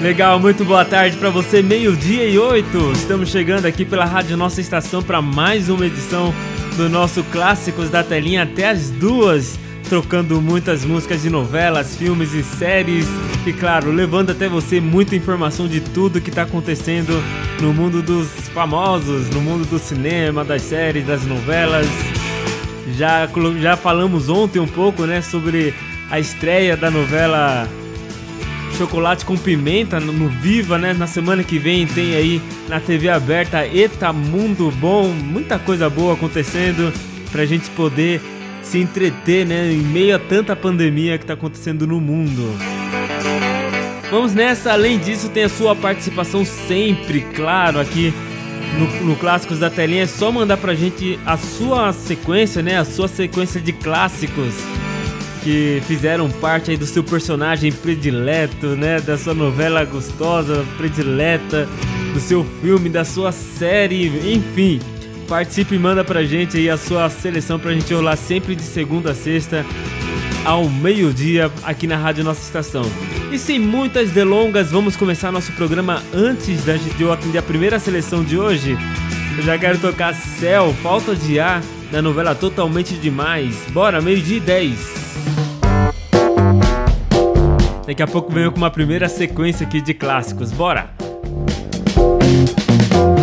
Legal, muito boa tarde para você, meio-dia e oito. Estamos chegando aqui pela Rádio Nossa Estação para mais uma edição do nosso Clássicos da Telinha até as duas, trocando muitas músicas de novelas, filmes e séries. E claro, levando até você muita informação de tudo que está acontecendo no mundo dos famosos, no mundo do cinema, das séries, das novelas. Já, já falamos ontem um pouco né, sobre a estreia da novela Chocolate com Pimenta no, Viva, né? Na semana que vem tem aí na TV aberta Eta Mundo Bom, muita coisa boa acontecendo pra gente poder se entreter, né? Em meio a tanta pandemia que tá acontecendo no mundo. Vamos nessa, além disso, tem a sua participação sempre, claro, aqui no, no Clássicos da Telinha. É só mandar pra gente a sua sequência, né? A sua sequência de clássicos que fizeram parte aí do seu personagem predileto, né? Da sua novela gostosa, predileta, do seu filme, da sua série, enfim. Participe e manda pra gente aí a sua seleção pra gente rolar sempre de segunda a sexta ao meio-dia aqui na Rádio Nossa Estação. E sem muitas delongas, vamos começar nosso programa antes da gente eu atender a primeira seleção de hoje. Eu já quero tocar Céu, Falta de Ar, da novela Totalmente Demais. Bora, meio-dia e 10. Daqui a pouco venho com uma primeira sequência aqui de clássicos. Bora! Isso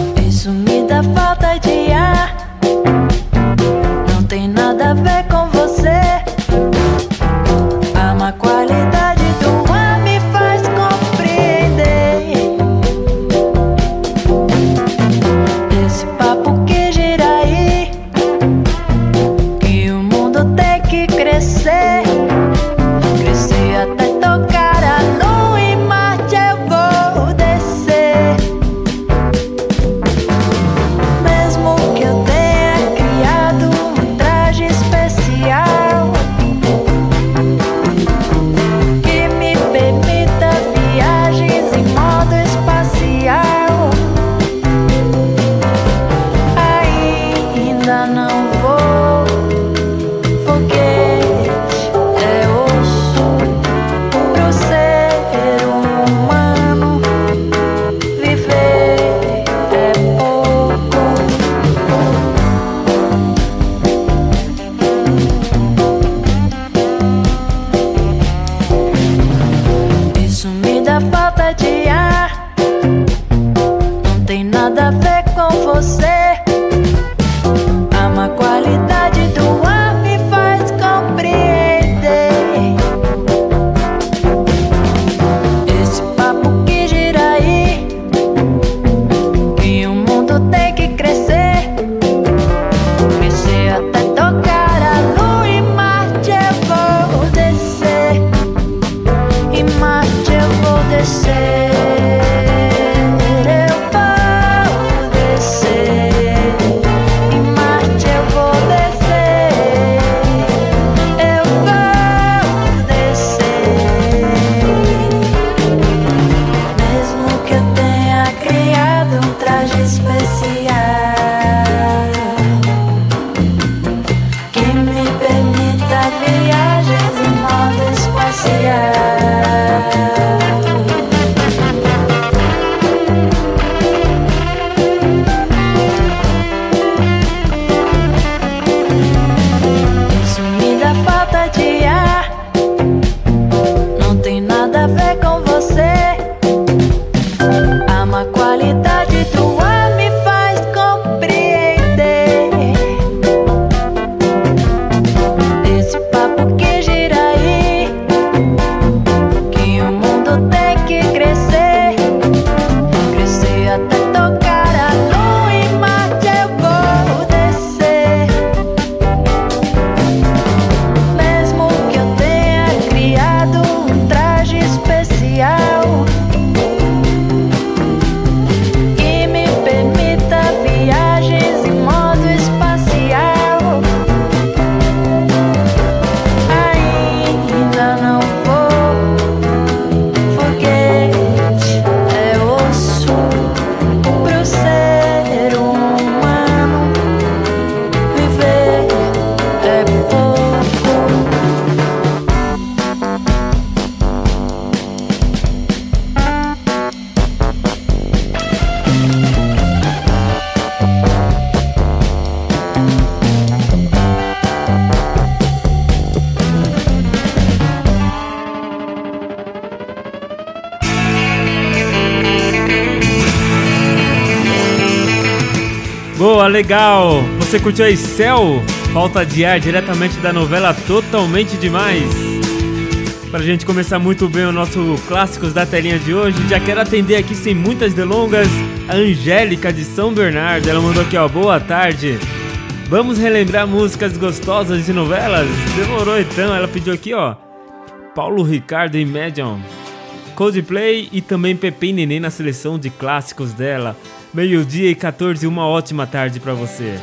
legal! Você curtiu aí Céu? Falta de ar diretamente da novela Totalmente Demais. Pra gente começar muito bem o nosso Clássicos da Telinha de hoje, já quero atender aqui sem muitas delongas a Angélica de São Bernardo. Ela mandou aqui, ó, boa tarde. Vamos relembrar músicas gostosas de novelas? Demorou então, ela pediu aqui, ó. Paulo Ricardo e Medium, Coldplay e também Pepe e Neném na seleção de clássicos dela. Meio-dia e 14, uma ótima tarde para você.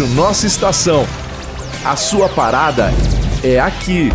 Rádio Nossa Estação. A sua parada é aqui.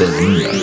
Telinha.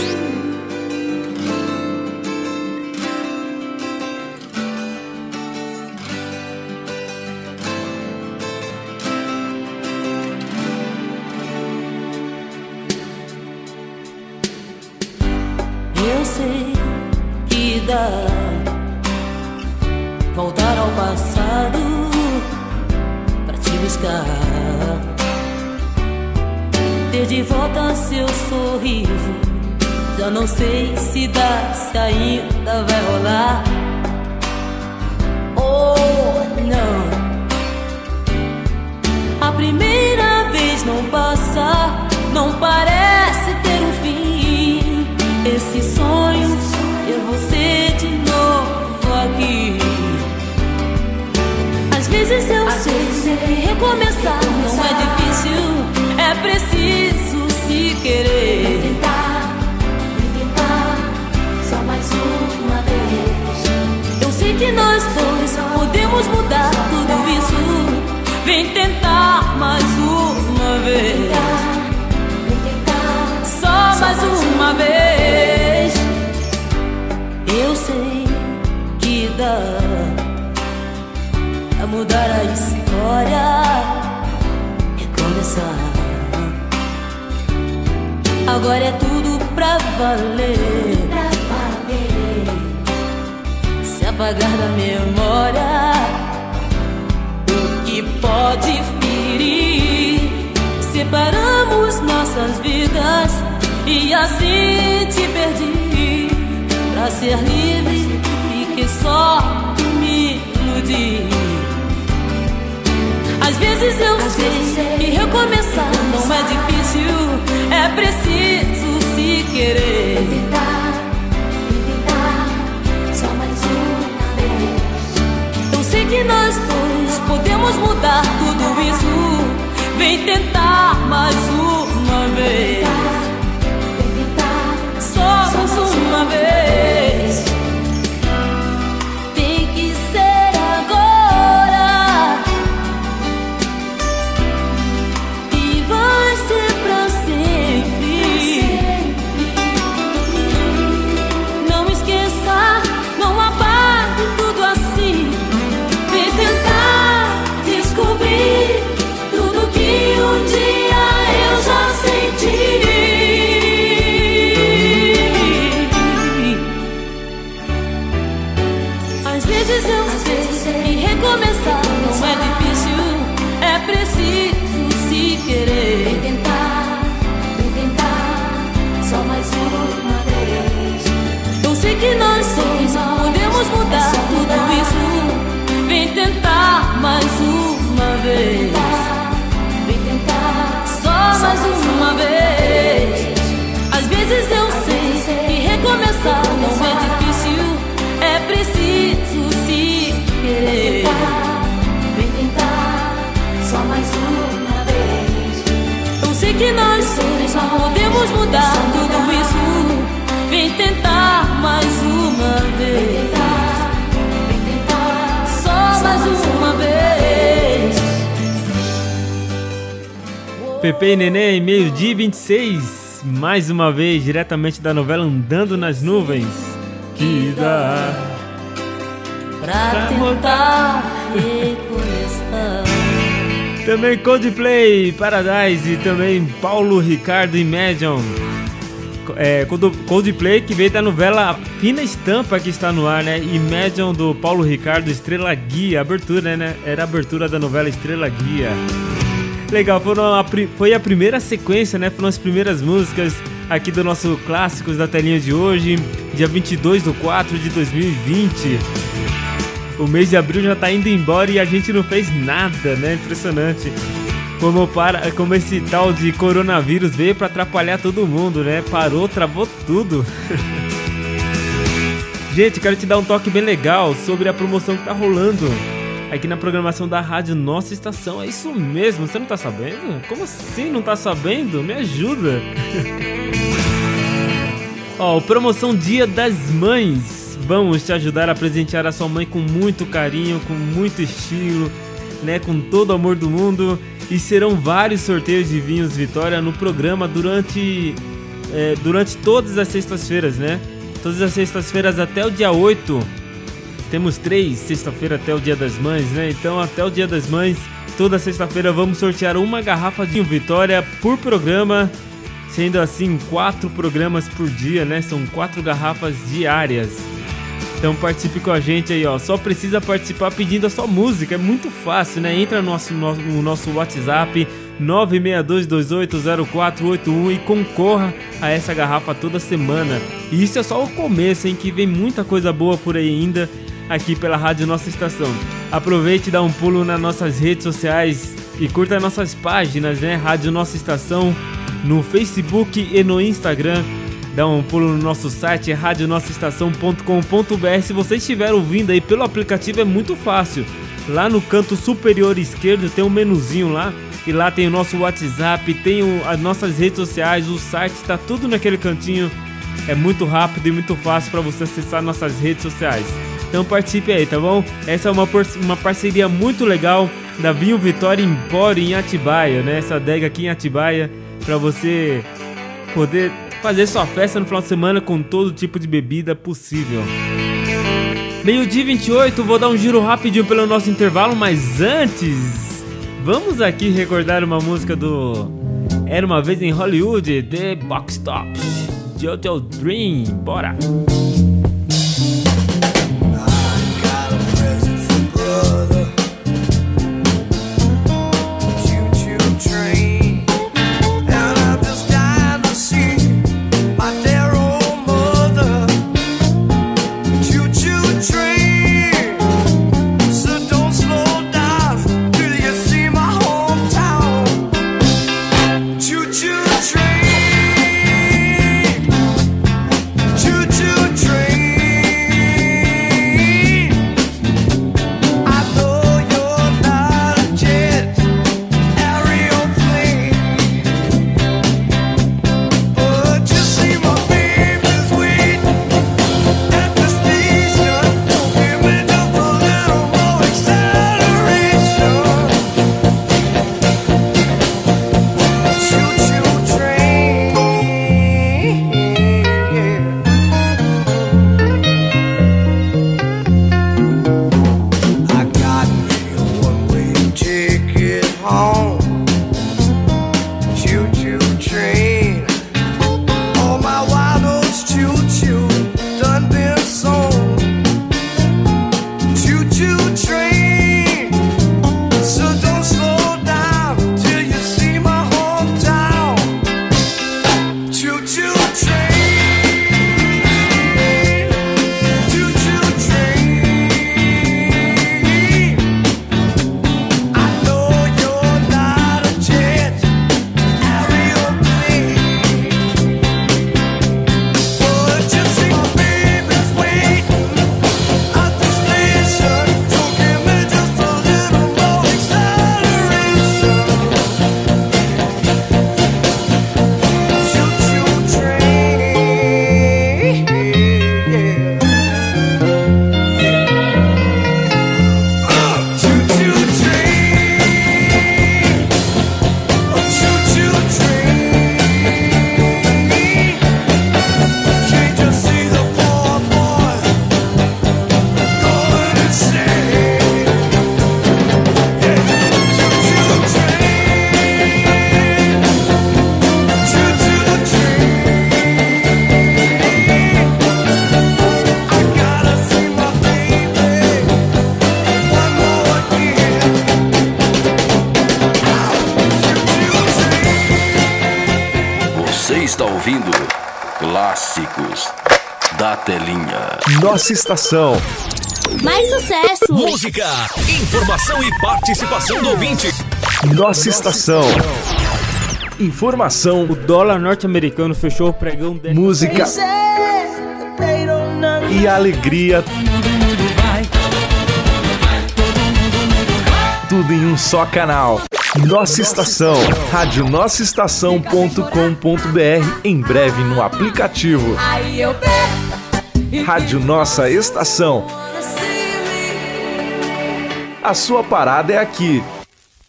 Isso. Pepe e Neném, meio-dia e 26. Mais uma vez, diretamente da novela Andando nas Nuvens. Que dá. Pra tentar recomeçar. Também Coldplay, Paradise e também Paulo Ricardo Imagine. É, Cold- Coldplay que veio da novela Fina Estampa que está no ar, né? Imagine do Paulo Ricardo Estrela Guia, abertura, né? Era a abertura da novela Estrela Guia. Legal, foram a foi a primeira sequência, né? Foram as primeiras músicas aqui do nosso Clássicos da Telinha de hoje, dia 22 de 4 de 2020. O mês de abril já tá indo embora e a gente não fez nada, né? Impressionante. Como, para, como esse tal de coronavírus veio pra atrapalhar todo mundo, né? Parou, travou tudo. gente, quero te dar um toque bem legal sobre a promoção que tá rolando aqui na programação da rádio Nossa Estação. É isso mesmo, você não tá sabendo? Como assim não tá sabendo? Me ajuda. Ó, promoção Dia das Mães. Vamos te ajudar a presentear a sua mãe com muito carinho, com muito estilo, né, com todo o amor do mundo. E serão vários sorteios de vinhos Vitória no programa durante é, durante todas as sextas-feiras, né? Todas as sextas-feiras até o dia 8. Temos três sexta-feira até o Dia das Mães, né? Então até o Dia das Mães, toda sexta-feira vamos sortear uma garrafa de Vitória por programa sendo assim quatro programas por dia, né? São quatro garrafas diárias. Então participe com a gente aí, ó. Só precisa participar pedindo a sua música, é muito fácil, né? Entra no nosso, no, no nosso WhatsApp 962280481 e concorra a essa garrafa toda semana. E isso é só o começo, hein? Que vem muita coisa boa por aí ainda aqui pela Rádio Nossa Estação. Aproveite e dá um pulo nas nossas redes sociais e curta nossas páginas, né? Rádio Nossa Estação no Facebook e no Instagram. Dá um pulo no nosso site, radionossaestação.com.br. Se você estiver ouvindo aí pelo aplicativo, é muito fácil. Lá no canto superior esquerdo tem um menuzinho lá. E lá tem o nosso WhatsApp, tem o- as nossas redes sociais, o site, está tudo naquele cantinho. É muito rápido e muito fácil para você acessar nossas redes sociais. Então participe aí, tá bom? Essa é uma, uma parceria muito legal da Vinho Vitória Empório em Atibaia, né? Essa adega aqui em Atibaia para você poder fazer sua festa no final de semana com todo tipo de bebida possível. Meio-dia e 28, vou dar um giro rapidinho pelo nosso intervalo, mas antes, vamos aqui recordar uma música do Era uma vez em Hollywood, The Box Tops, Jojo Dream, bora! got Nossa estação. Mais sucesso! Música, informação e participação do ouvinte. Nossa estação. Informação, O dólar norte-americano fechou o pregão de... música e alegria. Tudo em um só canal. Nossa estação. Rádio nossaestação.com.br. Em breve no aplicativo. Aí eu Rádio Nossa Estação. A sua parada é aqui.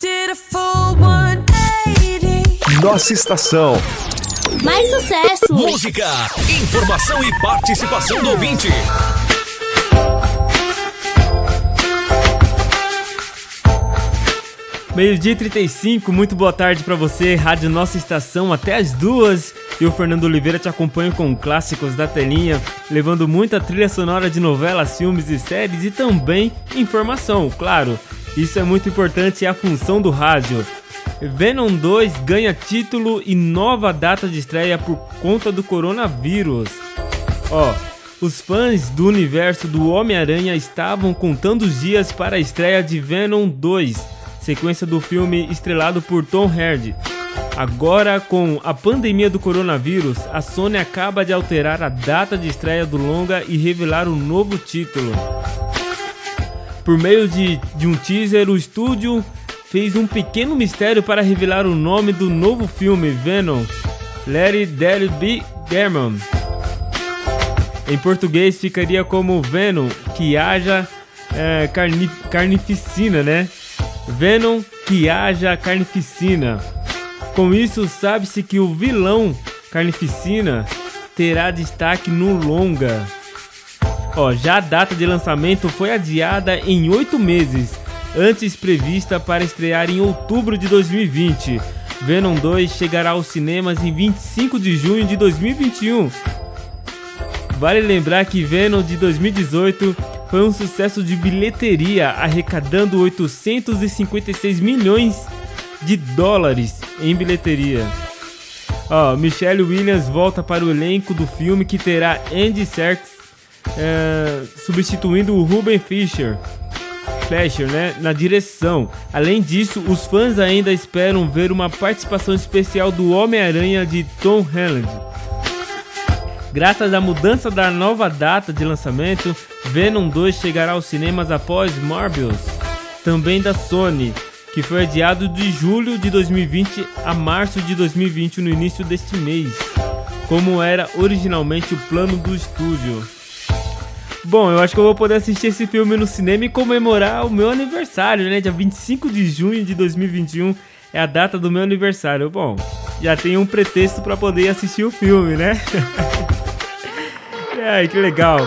did a full 180. Nossa estação. Mais sucesso! Música, informação e participação do ouvinte. Meio-dia e 35, muito boa tarde pra você, Rádio Nossa Estação até as duas. E o Fernando Oliveira te acompanha com clássicos da telinha, levando muita trilha sonora de novelas, filmes e séries e também informação, claro. Isso é muito importante e é a função do rádio. Venom 2 ganha título e nova data de estreia por conta do coronavírus. Ó, os fãs do universo do Homem-Aranha estavam contando os dias para a estreia de Venom 2, sequência do filme estrelado por Tom Hardy. Agora, com a pandemia do coronavírus, a Sony acaba de alterar a data de estreia do longa e revelar um novo título. Por meio de, de um teaser, o estúdio fez um pequeno mistério para revelar o nome do novo filme Venom, Larry Del B. German. Em português ficaria como Venom, que haja é, carni carnificina, né? Venom, que haja carnificina. Com isso, sabe-se que o vilão carnificina terá destaque no longa. Ó, já a data de lançamento foi adiada em oito meses, antes prevista para estrear em outubro de 2020. Venom 2 chegará aos cinemas em 25 de junho de 2021. Vale lembrar que Venom de 2018 foi um sucesso de bilheteria, arrecadando 856 milhões de dólares em bilheteria. Ó, Michelle Williams volta para o elenco do filme que terá Andy Serkis é, substituindo o Ruben Fisher. Fletcher, né, na direção. Além disso, os fãs ainda esperam ver uma participação especial do Homem-Aranha de Tom Holland. Graças à mudança da nova data de lançamento, Venom 2 chegará aos cinemas após Morbius, também da Sony, que foi adiado de julho de 2020 a março de 2020 no início deste mês, como era originalmente o plano do estúdio. Bom, eu acho que eu vou poder assistir esse filme no cinema e comemorar o meu aniversário, né? Dia 25 de junho de 2021 é a data do meu aniversário. Bom, já tenho um pretexto para poder assistir o filme, né? Ai, que legal.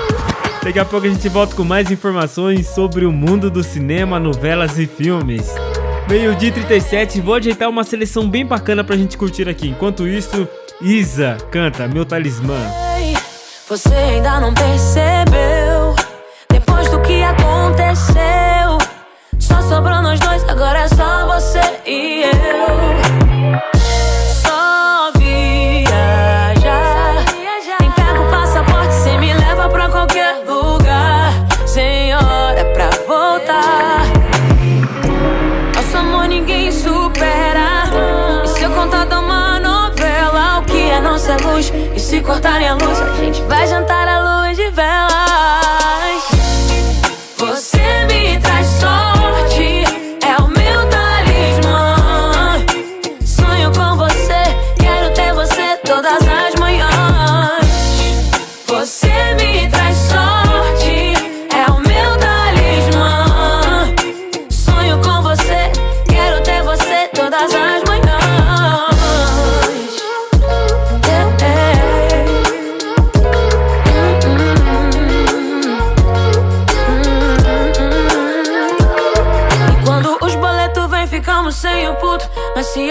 Daqui a pouco a gente volta com mais informações sobre o mundo do cinema, novelas e filmes. Meio-dia e 37, vou ajeitar uma seleção bem bacana pra gente curtir aqui. Enquanto isso, Isa canta Meu Talismã. Você ainda não percebeu Depois do que aconteceu Só sobrou nós dois, agora é só você e eu luz. E se cortarem a luz A gente vai jantar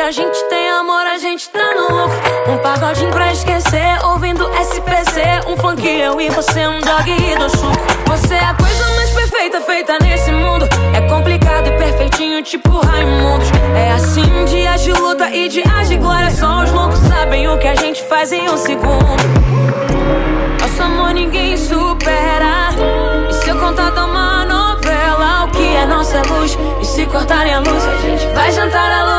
a gente tem amor, a gente tá no lucro. Um pagodinho pra esquecer, ouvindo SPC, um funk eu e você, um dog e do suco. Você é a coisa mais perfeita feita nesse mundo. É complicado e perfeitinho, tipo Raimundos. É assim, dias de luta e dias de glória. Só os loucos sabem o que a gente faz em um segundo. Nosso amor ninguém supera. E se eu contar uma novela, o que é nossa luz? E se cortarem a luz, a gente vai jantar à luz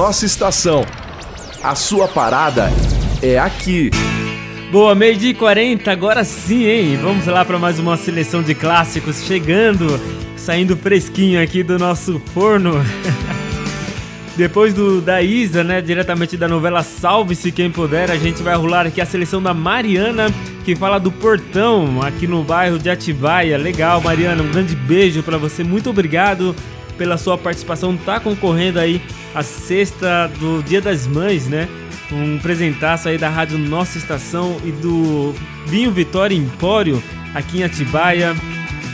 Nossa Estação. A sua parada é aqui. Boa, meio dia e 40, agora sim, hein? Vamos lá para mais uma seleção de clássicos chegando, saindo fresquinho aqui do nosso forno. Depois do da Isa, né, diretamente da novela Salve-se Quem Puder, a gente vai rolar aqui a seleção da Mariana, que fala do Portão, aqui no bairro de Atibaia. Legal, Mariana, um grande beijo para você. Muito obrigado pela sua participação. Tá concorrendo aí a sexta do Dia das Mães, né? Um presentaço aí da Rádio Nossa Estação e do Vinho Vitória Empório aqui em Atibaia.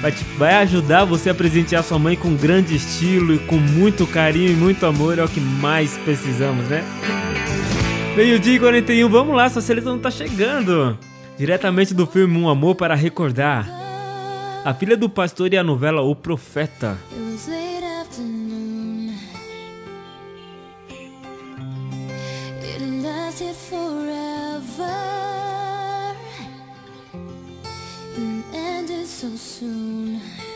Vai, te- vai ajudar você a presentear sua mãe com grande estilo e com muito carinho e muito amor. É o que mais precisamos, né? Meio-dia e 41, vamos lá, sua seleção tá chegando. Diretamente do filme Um Amor para Recordar. A filha do pastor e a novela O Profeta. It was so soon.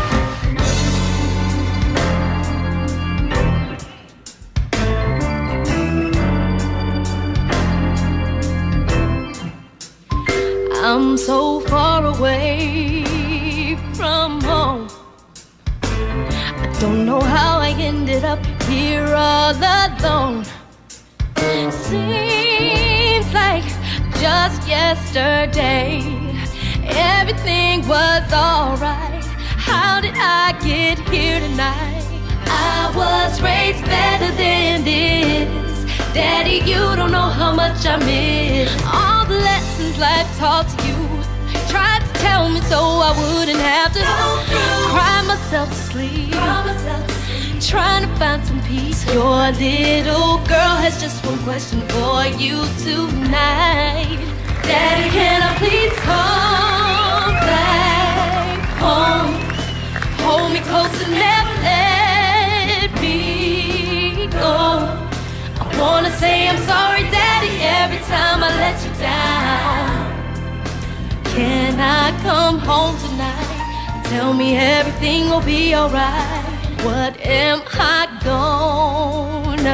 me everything will be alright. What am I gonna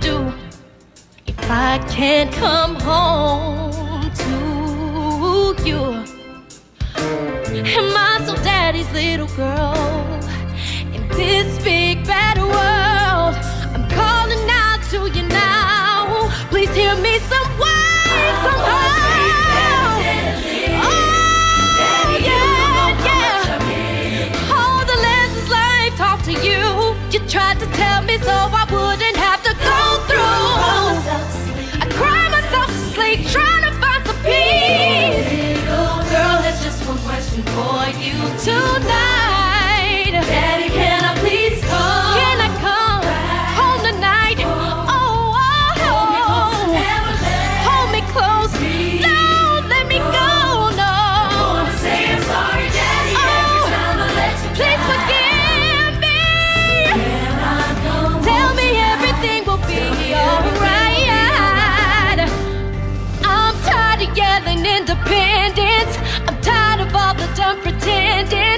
do if I can't come home? it did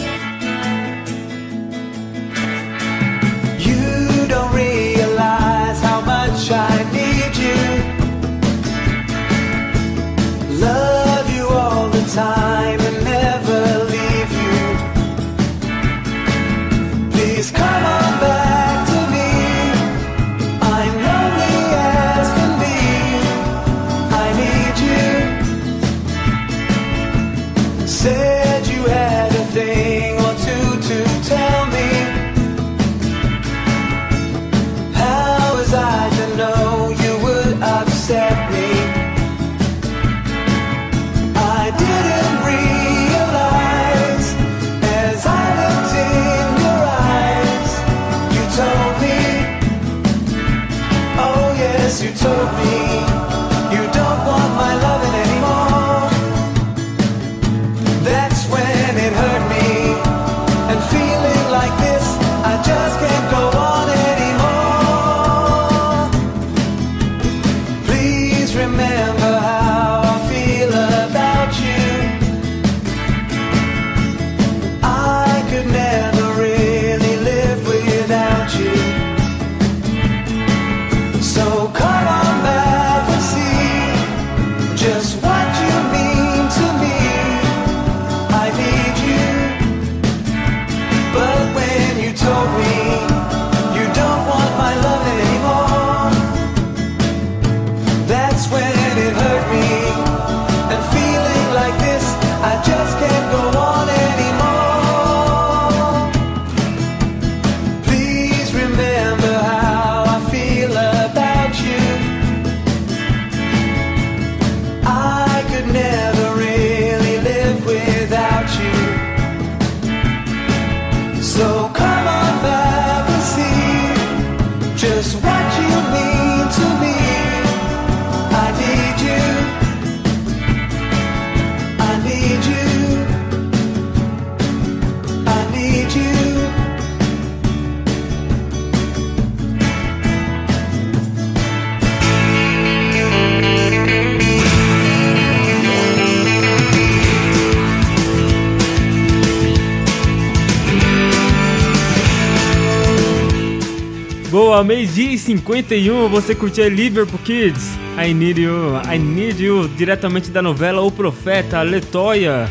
Ó, meio-dia e 51, você curtiu Liverpool Kids. I Need You, I Need You, diretamente da novela O Profeta, Letoya.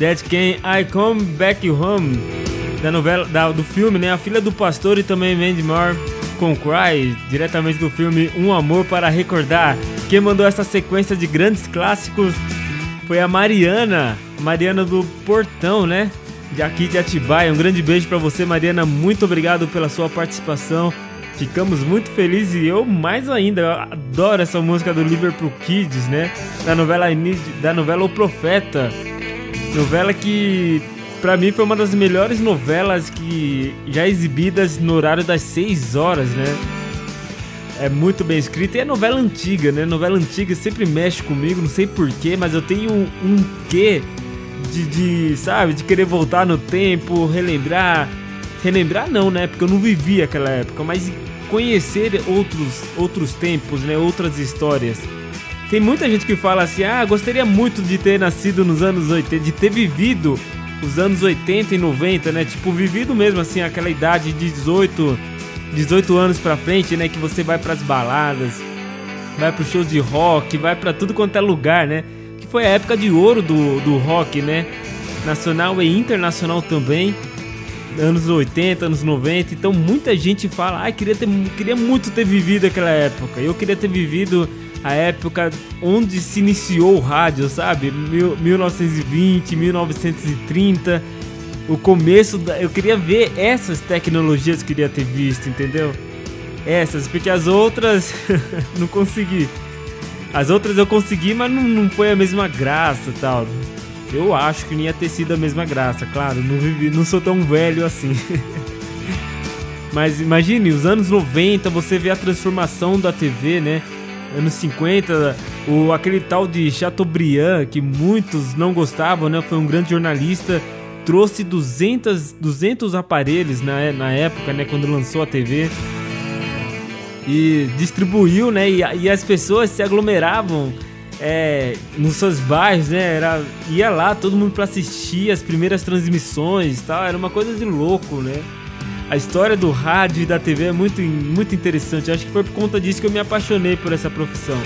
That Can I Come Back Home, da novela, da, do filme, né? A Filha do Pastor e também Mandy Moore com Cry, diretamente do filme Um Amor para Recordar. Quem mandou essa sequência de grandes clássicos foi a Mariana, Mariana do Portão, né? De aqui de Atibaia. Um grande beijo pra você, Mariana. Muito obrigado pela sua participação. Ficamos muito felizes e eu mais ainda. Eu adoro essa música do Liverpool Kids, né? Da novela da novela O Profeta. Novela que pra mim foi uma das melhores novelas que já exibidas no horário das 6 horas, né? É muito bem escrita e é novela antiga, né? Novela antiga sempre mexe comigo, não sei porquê, mas eu tenho um, um quê de, de, sabe, de querer voltar no tempo, relembrar. Relembrar não, né? Porque eu não vivi aquela época, mas conhecer outros, outros tempos, né? Outras histórias. Tem muita gente que fala assim: ah, gostaria muito de ter nascido nos anos 80, de ter vivido os anos 80 e 90, né? Tipo, vivido mesmo assim, aquela idade de 18, 18 anos pra frente, né? Que você vai pras baladas, vai pro shows de rock, vai pra tudo quanto é lugar, né? Que foi a época de ouro do, do rock, né? Nacional e internacional também. Anos 80, anos 90. Então muita gente fala, ah, queria, ter, queria muito ter vivido aquela época. Eu queria ter vivido a época onde se iniciou o rádio, sabe? Mil- 1920, 1930. O começo da. Eu queria ver essas tecnologias que queria ter visto, entendeu? Essas, porque as outras não consegui. As outras eu consegui, mas não, não foi a mesma graça tal. Eu acho que não ia ter sido a mesma graça, claro. Não, vivi, não sou tão velho assim. Mas imagine, os anos 90, você vê a transformação da TV, né? Anos 50, o, aquele tal de Chateaubriand, que muitos não gostavam, né? Foi um grande jornalista, trouxe 200, 200 aparelhos na, na época, né? Quando lançou a TV. E distribuiu, né? E, e as pessoas se aglomeravam é, nos seus bairros, né? Era, ia lá todo mundo para assistir as primeiras transmissões e tal. Era uma coisa de louco, né? A história do rádio e da TV é muito, muito interessante. Acho que foi por conta disso que eu me apaixonei por essa profissão.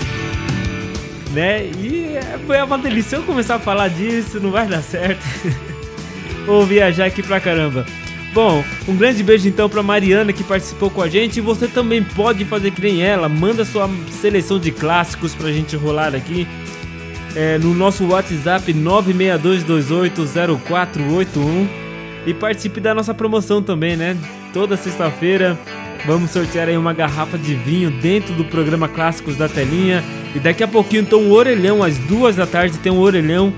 Né? E é, foi uma delícia. Se eu começar a falar disso, não vai dar certo. Vou viajar aqui pra caramba. Bom, um grande beijo então pra Mariana que participou com a gente. E você também pode fazer que nem ela. Manda sua seleção de clássicos pra gente rolar aqui. É, no nosso WhatsApp 962280481 e participe da nossa promoção também, né? Toda sexta-feira vamos sortear aí uma garrafa de vinho dentro do programa Clássicos da Telinha e daqui a pouquinho então um orelhão às duas da tarde tem um orelhão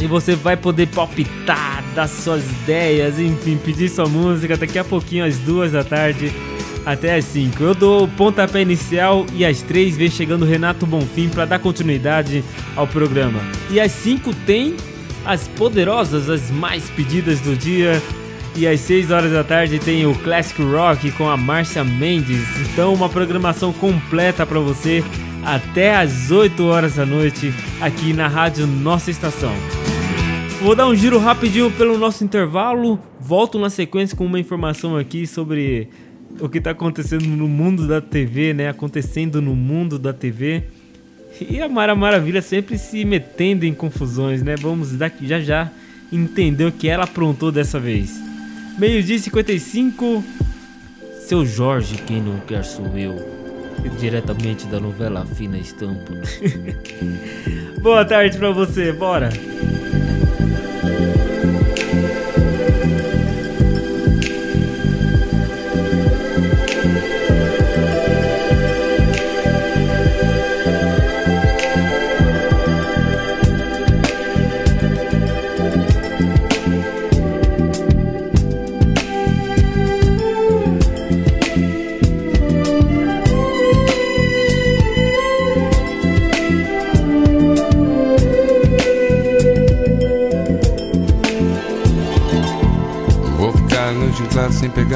e você vai poder palpitar, dar suas ideias, enfim, pedir sua música daqui a pouquinho às duas da tarde até às 5. Eu dou o pontapé inicial e às 3 vem chegando Renato Bonfim para dar continuidade ao programa. E às 5 tem as poderosas, as mais pedidas do dia. E às 6 horas da tarde tem o Classic Rock com a Márcia Mendes. Então, uma programação completa para você até às 8 horas da noite aqui na Rádio Nossa Estação. Vou dar um giro rapidinho pelo nosso intervalo. Volto na sequência com uma informação aqui sobre o que está acontecendo no mundo da TV, né? Acontecendo no mundo da TV. E a Mara Maravilha sempre se metendo em confusões, né? Vamos daqui já já entender o que ela aprontou dessa vez. Meio-dia e 55. Seu Jorge, quem não quer sou eu. Diretamente da novela Fina Estampa. Boa tarde pra você, bora!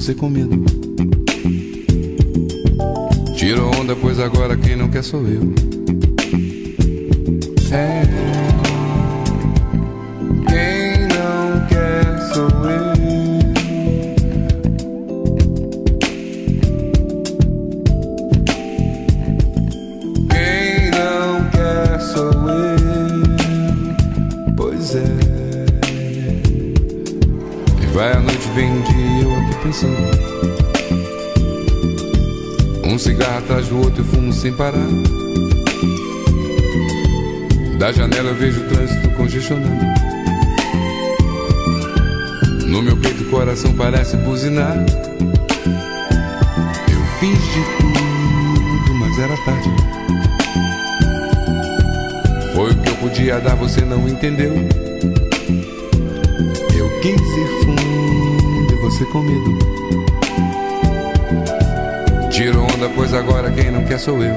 você com medo. Tira onda, pois agora quem não quer sou eu. Da janela eu vejo o trânsito congestionando. No meu peito o coração parece buzinar. Eu fiz de tudo, mas era tarde. Foi o que eu podia dar, você não entendeu. Eu quis ir fundo e você com medo. Tiro onda, pois agora quem não quer sou eu.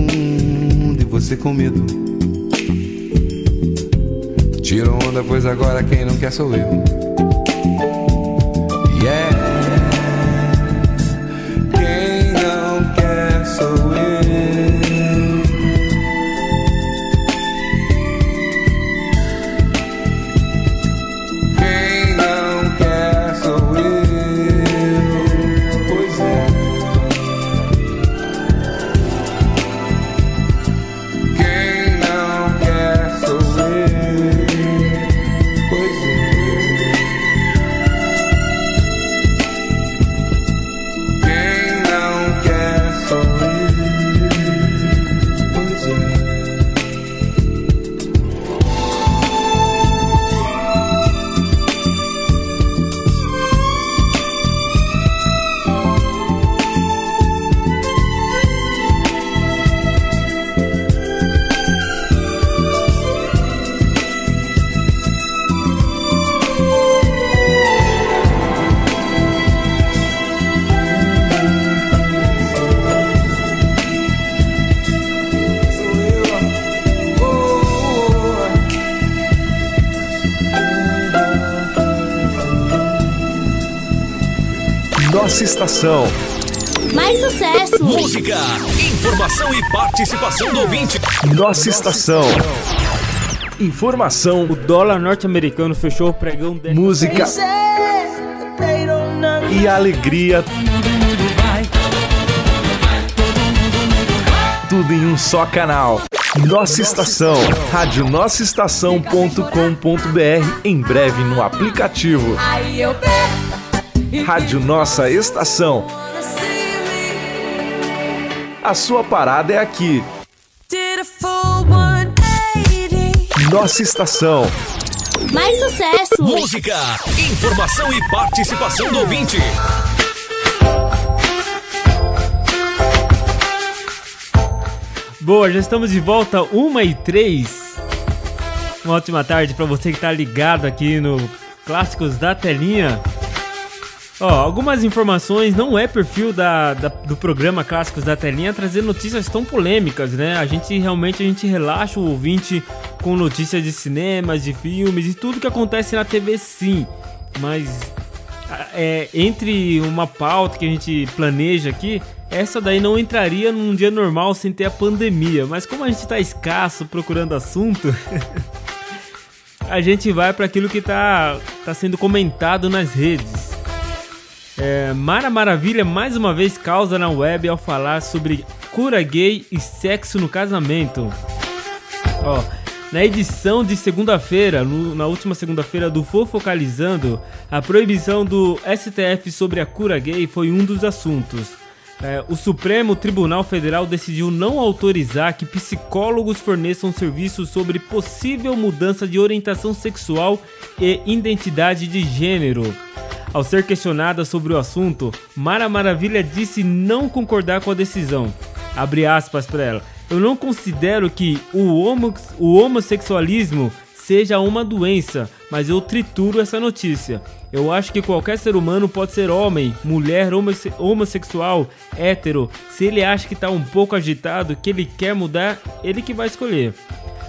você com medo. Tira onda, pois agora quem não quer sou eu. Nossa estação. Mais sucesso! Música, informação e participação do ouvinte. Nossa estação. Informação, O dólar norte-americano fechou o pregão desta música e alegria. Tudo em um só canal. Nossa estação. Rádio Estação.com.br em breve no aplicativo. Aí eu pego Rádio Nossa Estação. A sua parada é aqui. did a full 180. Nossa estação. Mais sucesso! Música, informação e participação do ouvinte. Boa, já estamos de volta, 1 e 3. Uma ótima tarde para você que tá ligado aqui no Clássicos da Telinha. Ó, algumas informações não é perfil da, da- do programa Clássicos da Telinha trazer notícias tão polêmicas, né? A gente realmente a gente relaxa o ouvinte com notícias de cinemas, de filmes e tudo que acontece na TV sim. Mas é, entre uma pauta que a gente planeja aqui, essa daí não entraria num dia normal sem ter a pandemia. Mas como a gente tá escasso procurando assunto, a gente vai para aquilo que tá, tá sendo comentado nas redes. É, Mara Maravilha mais uma vez causa na web ao falar sobre cura gay e sexo no casamento. Ó, na edição de segunda-feira, na última segunda-feira do Fofocalizando, a proibição do STF sobre a cura gay foi um dos assuntos. É, o Supremo Tribunal Federal decidiu não autorizar que psicólogos forneçam serviços sobre possível mudança de orientação sexual e identidade de gênero. Ao ser questionada sobre o assunto, Mara Maravilha disse não concordar com a decisão. Abre aspas para ela. Eu não considero que o, homo- o homossexualismo seja uma doença, mas eu trituro essa notícia. Eu acho que qualquer ser humano pode ser homem, mulher, homosse- homossexual, hétero. Se ele acha que tá um pouco agitado, que ele quer mudar, ele que vai escolher.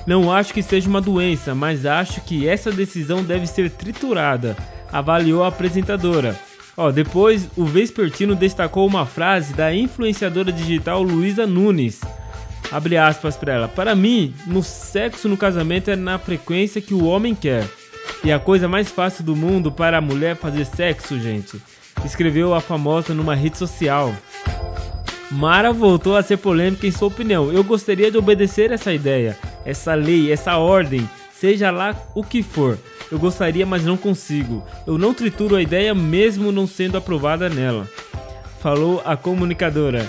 Não acho que seja uma doença, mas acho que essa decisão deve ser triturada, avaliou a apresentadora. Ó, depois o Vespertino destacou uma frase da influenciadora digital Luísa Nunes. Abre aspas para ela. Para mim, no sexo no casamento é na frequência que o homem quer. E a coisa mais fácil do mundo para a mulher fazer sexo, gente. Escreveu a famosa numa rede social. Mara voltou a ser polêmica em sua opinião. Eu gostaria de obedecer essa ideia, essa lei, essa ordem, seja lá o que for. Eu gostaria, mas não consigo. Eu não trituro a ideia mesmo não sendo aprovada nela. Falou a comunicadora.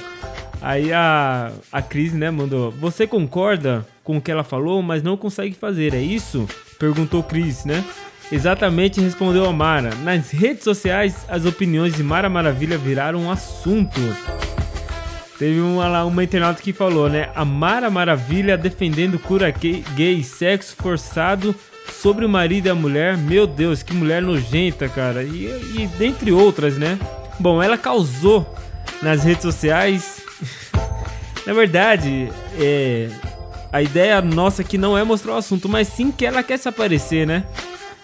Aí a, a Cris, né, mandou. Você concorda com o que ela falou, mas não consegue fazer, é isso? Perguntou Cris, né? Exatamente, respondeu a Mara. Nas redes sociais, as opiniões de Mara Maravilha viraram um assunto. Teve uma, uma internauta que falou, né? A Mara Maravilha defendendo cura gay, sexo forçado sobre o marido e a mulher. Meu Deus, que mulher nojenta, cara. E, e dentre outras, né? Bom, ela causou nas redes sociais. Na verdade, é, a ideia nossa aqui não é mostrar o assunto, mas sim que ela quer se aparecer, né?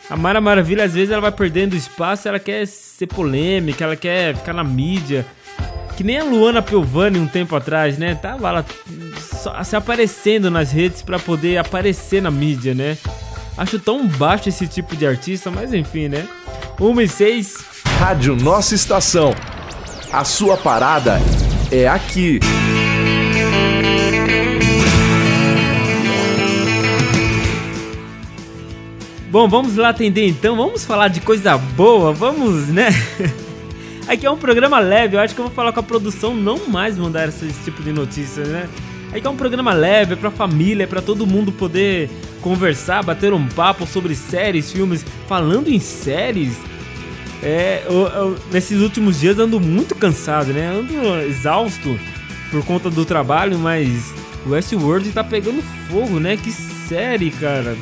A Mara Maravilha, às vezes, ela vai perdendo espaço, ela quer ser polêmica, ela quer ficar na mídia. Que nem a Luana Piovani um tempo atrás, né? Tava lá só se aparecendo nas redes pra poder aparecer na mídia, né? Acho tão baixo esse tipo de artista, mas enfim, né? 1 e 6. Rádio Nossa Estação. A sua parada é aqui. Bom, vamos lá atender então. Vamos falar de coisa boa, vamos, né? Aqui é um programa leve, eu acho que eu vou falar com a produção não mais mandar esse tipo de notícias, né? Aqui é um programa leve, é pra família, é pra todo mundo poder conversar, bater um papo sobre séries, filmes. Falando em séries, é, eu- eu- nesses últimos dias ando muito cansado, né? Ando exausto por conta do trabalho, mas o Westworld tá pegando fogo, né? Que série, cara.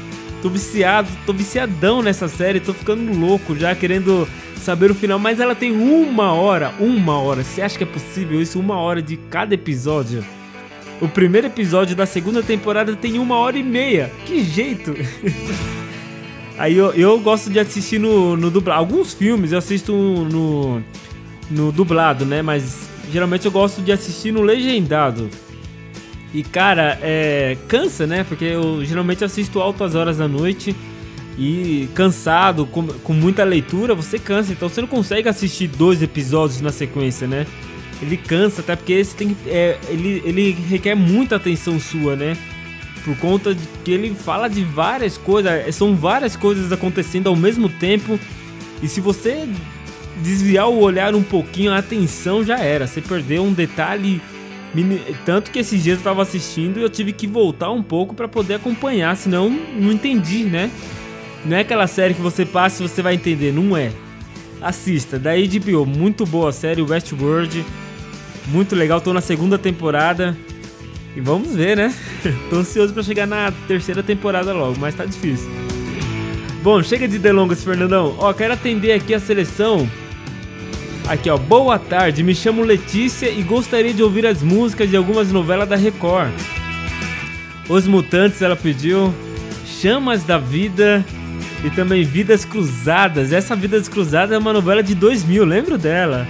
Tô viciado, tô viciadão nessa série, tô ficando louco já querendo saber o final, mas ela tem uma hora, uma hora. Você acha que é possível isso? Uma hora de cada episódio? O primeiro episódio da segunda temporada tem uma hora e meia. Que jeito! Aí eu, eu gosto de assistir no, no dublado. Alguns filmes eu assisto no, no dublado, né? Mas geralmente eu gosto de assistir no legendado. E cara, é, cansa, né? Porque eu geralmente assisto altas horas da noite e cansado, com, com muita leitura, você cansa. Então você não consegue assistir dois episódios na sequência, né? Ele cansa, até porque esse tem, é, ele, ele requer muita atenção sua, né? Por conta de que ele fala de várias coisas, é, são várias coisas acontecendo ao mesmo tempo. E se você desviar o olhar um pouquinho, a atenção já era. Você perdeu um detalhe. Tanto que esses dias eu tava assistindo e eu tive que voltar um pouco pra poder acompanhar, senão não entendi, né? Não é aquela série que você passa e você vai entender, não é. Assista, da HBO, muito boa a série, Westworld. Muito legal, tô na segunda temporada. E vamos ver, né? tô ansioso pra chegar na terceira temporada logo, mas tá difícil. Bom, chega de delongas, Fernandão. Ó, quero atender aqui a seleção Aqui ó, boa tarde, me chamo Letícia e gostaria de ouvir as músicas de algumas novelas da Record. Os Mutantes, ela pediu Chamas da Vida e também Vidas Cruzadas. Essa Vidas Cruzadas é uma novela de 2000, lembro dela.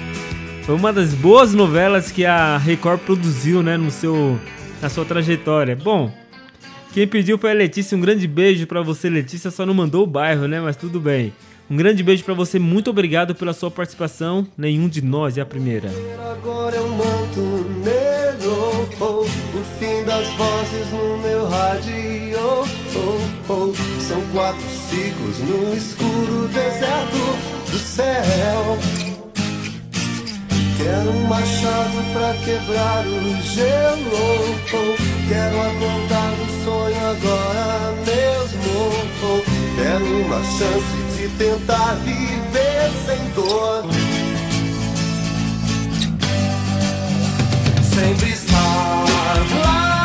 Foi uma das boas novelas que a Record produziu, né, no seu na sua trajetória. Bom, quem pediu foi a Letícia. Um grande beijo pra você, Letícia. Só não mandou o bairro, né? Mas tudo bem. Um grande beijo pra você. Muito obrigado pela sua participação. Nenhum de nós é a primeira. Agora um manto negro, oh, o fim das vozes no meu rádio. Oh, oh, são quatro ciclos no escuro deserto do céu. Quero um machado pra quebrar o gelo. Quero acordar do sonho agora mesmo. Quero uma chance de tentar viver sem dor. Sempre estar lá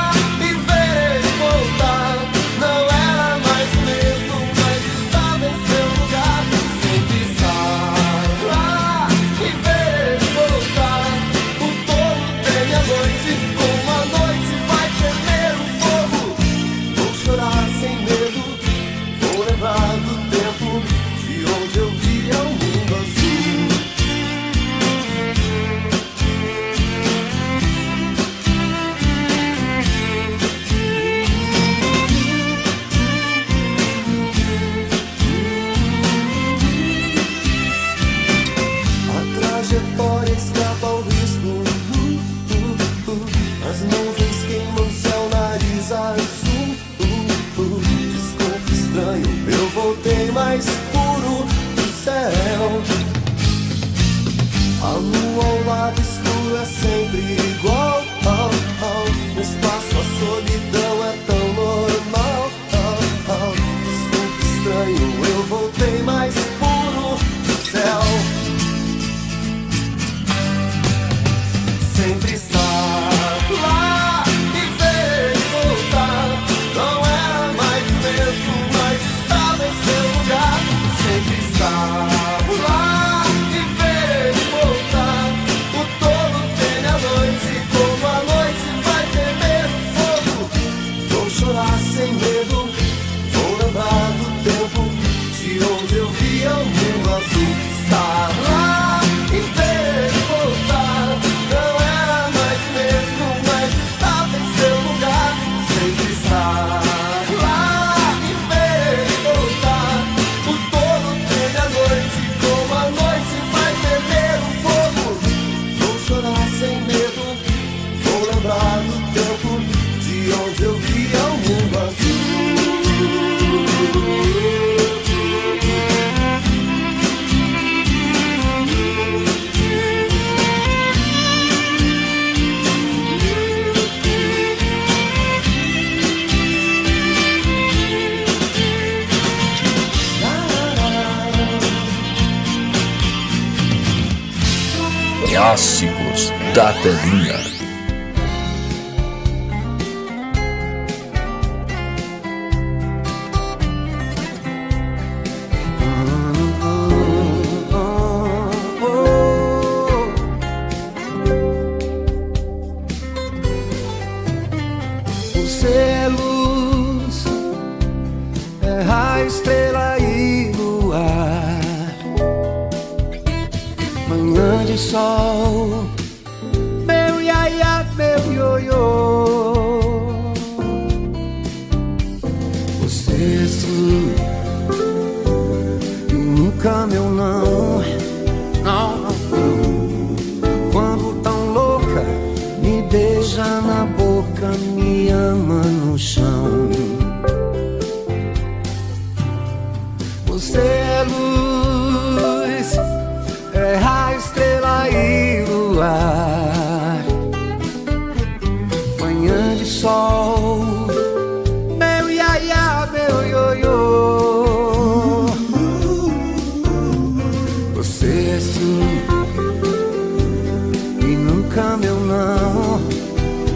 não,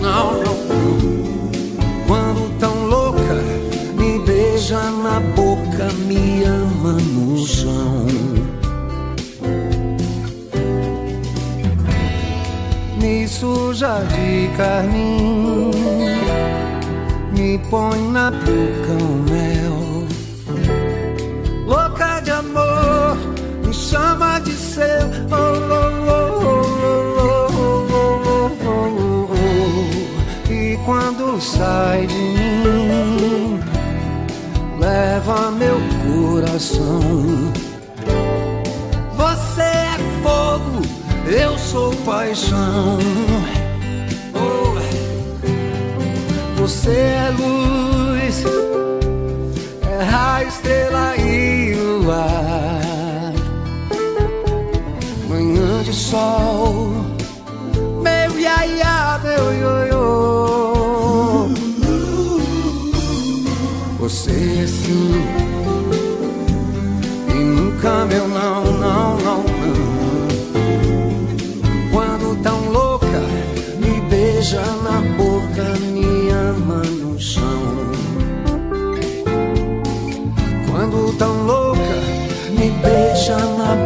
não, não. Quando tão louca, me beija na boca, me ama no chão. Me suja de carmim, me põe na boca o um mel. Louca de amor, me chama de seu. Oh, sai de mim, leva meu coração. Você é fogo, eu sou paixão. Oh. Você é luz, é a estrela e o ar. Manhã de sol, meu iaia, meu ioiô. sana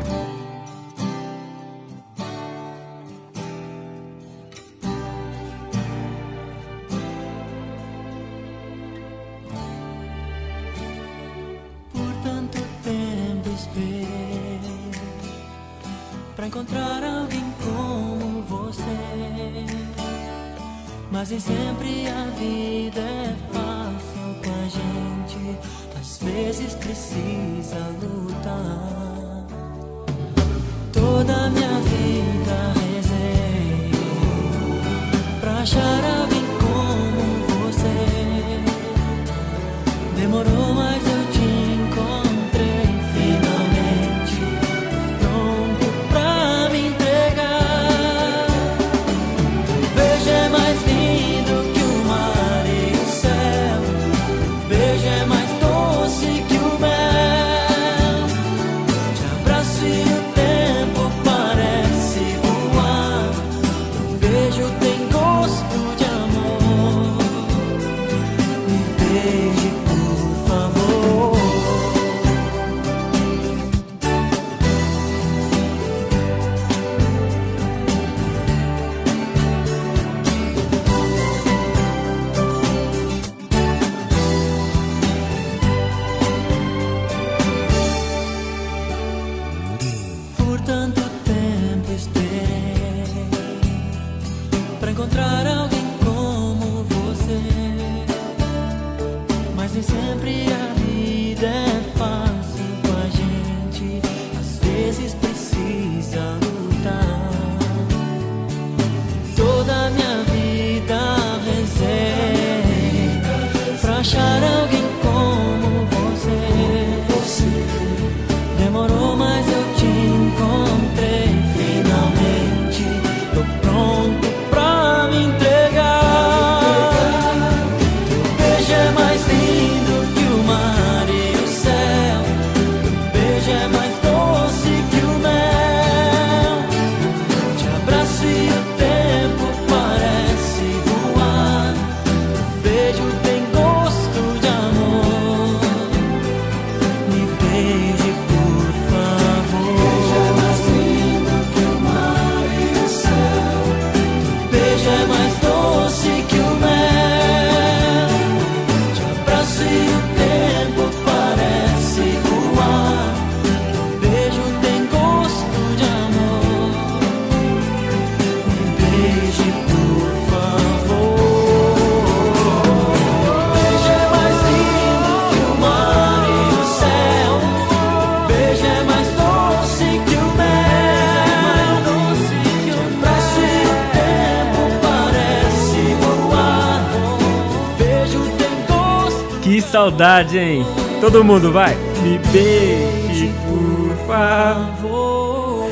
saudade, hein? Todo mundo vai. Me beije, por favor.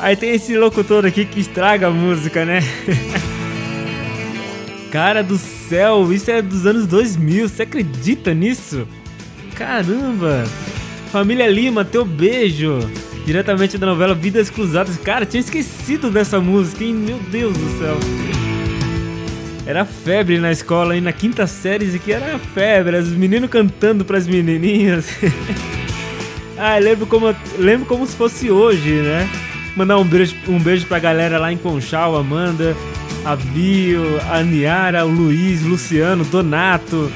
Aí tem esse locutor aqui que estraga a música, né? Cara do céu, isso é dos anos 2000, você acredita nisso? Caramba! Família Lima, teu beijo! Diretamente da novela Vidas Cruzadas. Cara, tinha esquecido dessa música, hein? Meu Deus do céu! Era febre na escola, e na quinta série isso aqui era febre, os meninos cantando pras menininhas. ah, lembro como, lembro como se fosse hoje, né? Mandar um beijo, um beijo pra galera lá em Conchal, Amanda, a Bio, a Niara, o Luiz, Luciano, Donato,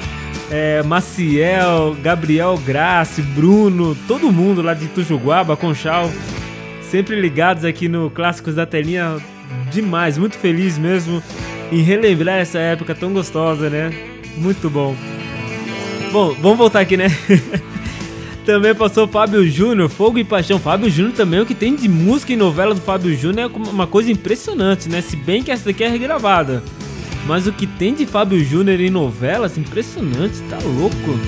é, Maciel, Gabriel Grace, Bruno, todo mundo lá de Tujuguaba, Conchal, sempre ligados aqui no Clássicos da Telinha, demais, muito feliz mesmo em relembrar essa época tão gostosa, né? Muito bom. Bom, vamos voltar aqui, né? também passou Fábio Júnior, Fogo e Paixão. Fábio Júnior também, o que tem de música e novela do Fábio Júnior é uma coisa impressionante, né? Se bem que essa daqui é regravada. Mas o que tem de Fábio Júnior em novelas, impressionante, tá louco.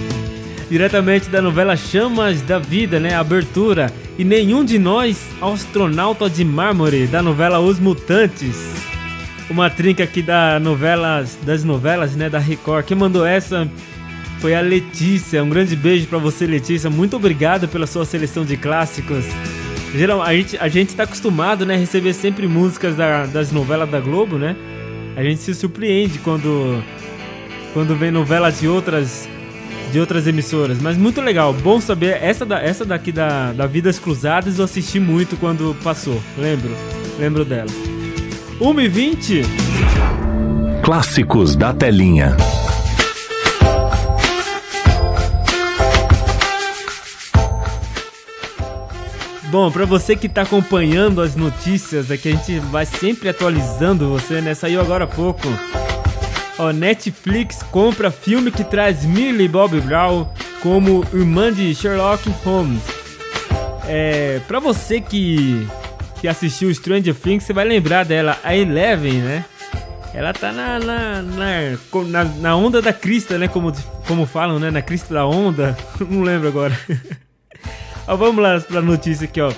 Diretamente da novela Chamas da Vida, né? Abertura. E nenhum de nós, astronauta de mármore, da novela Os Mutantes. Uma trinca aqui da novelas, das novelas, né? Da Record. Quem mandou essa foi a Letícia. Um grande beijo pra você, Letícia. Muito obrigado pela sua seleção de clássicos. Geral, a gente, a gente tá acostumado, né? a Receber sempre músicas da- das novelas da Globo, né? A gente se surpreende quando quando vem novelas de outras de outras emissoras, mas muito legal, bom saber essa da, essa daqui da, da Vidas Cruzadas eu assisti muito quando passou, lembro, lembro dela. 1 e 20 Clássicos da Telinha. Bom, pra você que tá acompanhando as notícias, aqui a gente vai sempre atualizando você, né? Saiu agora há pouco. Ó, Netflix compra filme que traz Millie Bobby Brown como irmã de Sherlock Holmes. É, pra você que, que assistiu Stranger Things, você vai lembrar dela, a Eleven, né? Ela tá na, na, na, na, onda da crista, né? Como, como falam, né? Na crista da onda. Não lembro agora. Ó, vamos lá pra notícia aqui, ó.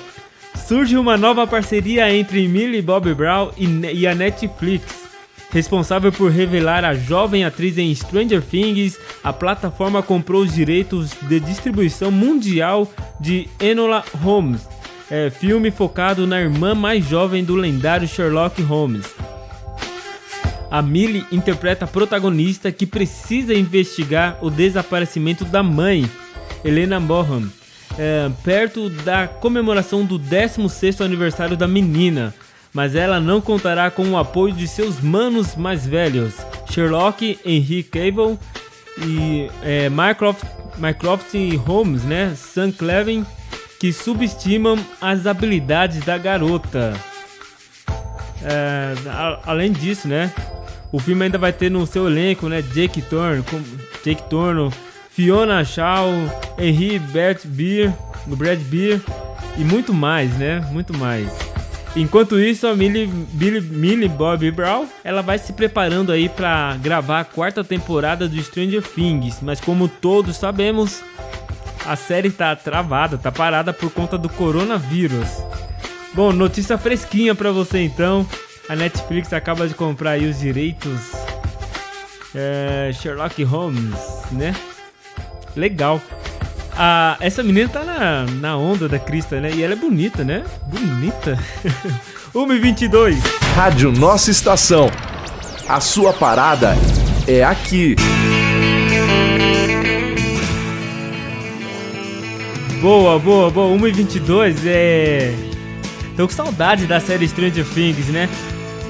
Surge uma nova parceria entre Millie Bobby Brown e, e a Netflix. Responsável por revelar a jovem atriz em Stranger Things, a plataforma comprou os direitos de distribuição mundial de Enola Holmes, é, filme focado na irmã mais jovem do lendário Sherlock Holmes. A Millie interpreta a protagonista que precisa investigar o desaparecimento da mãe, Helena Bonham, é, perto da comemoração do 16º aniversário da menina, mas ela não contará com o apoio de seus manos mais velhos, Sherlock, Henry Cavill e é, Mycroft, Mycroft Holmes, né, Sam Clevin, que subestimam as habilidades da garota. É, a- além disso, né? O filme ainda vai ter no seu elenco, né? Jake Turner, Jake Turner, Fiona Shaw, Henry Bert Beer, Brad Beer e muito mais, né? Muito mais. Enquanto isso, a Millie, Billy, Millie Bobby Brown, ela vai se preparando aí para gravar a quarta temporada do Stranger Things, mas como todos sabemos, a série tá travada, tá parada por conta do coronavírus. Bom, notícia fresquinha pra você então. A Netflix acaba de comprar aí os direitos. É, Sherlock Holmes, né? Legal. Ah, essa menina tá na, na onda da Crista, né? E ela é bonita, né? Bonita. 1h22. Rádio Nossa Estação. A sua parada é aqui. Boa, boa, boa. 1h22 é. Tô com saudade da série Stranger Things, né?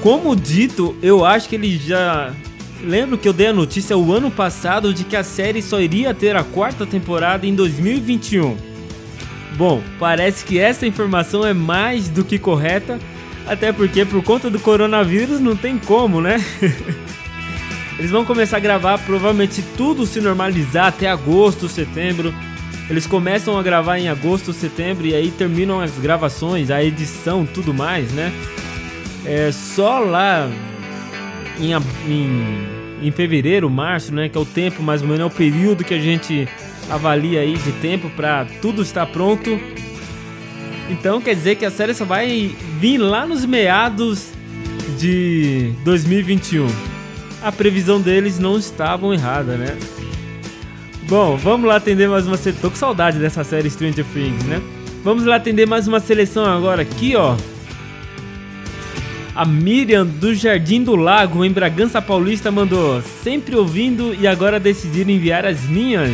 Como dito, eu acho que ele já. Lembro que eu dei a notícia o ano passado de que a série só iria ter a quarta temporada em 2021. Bom, parece que essa informação é mais do que correta, até porque por conta do coronavírus não tem como, né? Eles vão começar a gravar, provavelmente tudo se normalizar até agosto, setembro. Eles começam a gravar em agosto, setembro e aí terminam as gravações, a edição, tudo mais, né? É só lá em, em, em fevereiro, março, né? Que é o tempo mais ou menos, é o período que a gente avalia aí de tempo para tudo estar pronto. Então quer dizer que a série só vai vir lá nos meados de 2021. A previsão deles não estavam errada, né? Bom, vamos lá atender mais uma seleção. Tô com saudade dessa série Stranger Things, né? Vamos lá atender mais uma seleção agora aqui, ó. A Miriam do Jardim do Lago, em Bragança Paulista, mandou sempre ouvindo e agora decidiram enviar as minhas.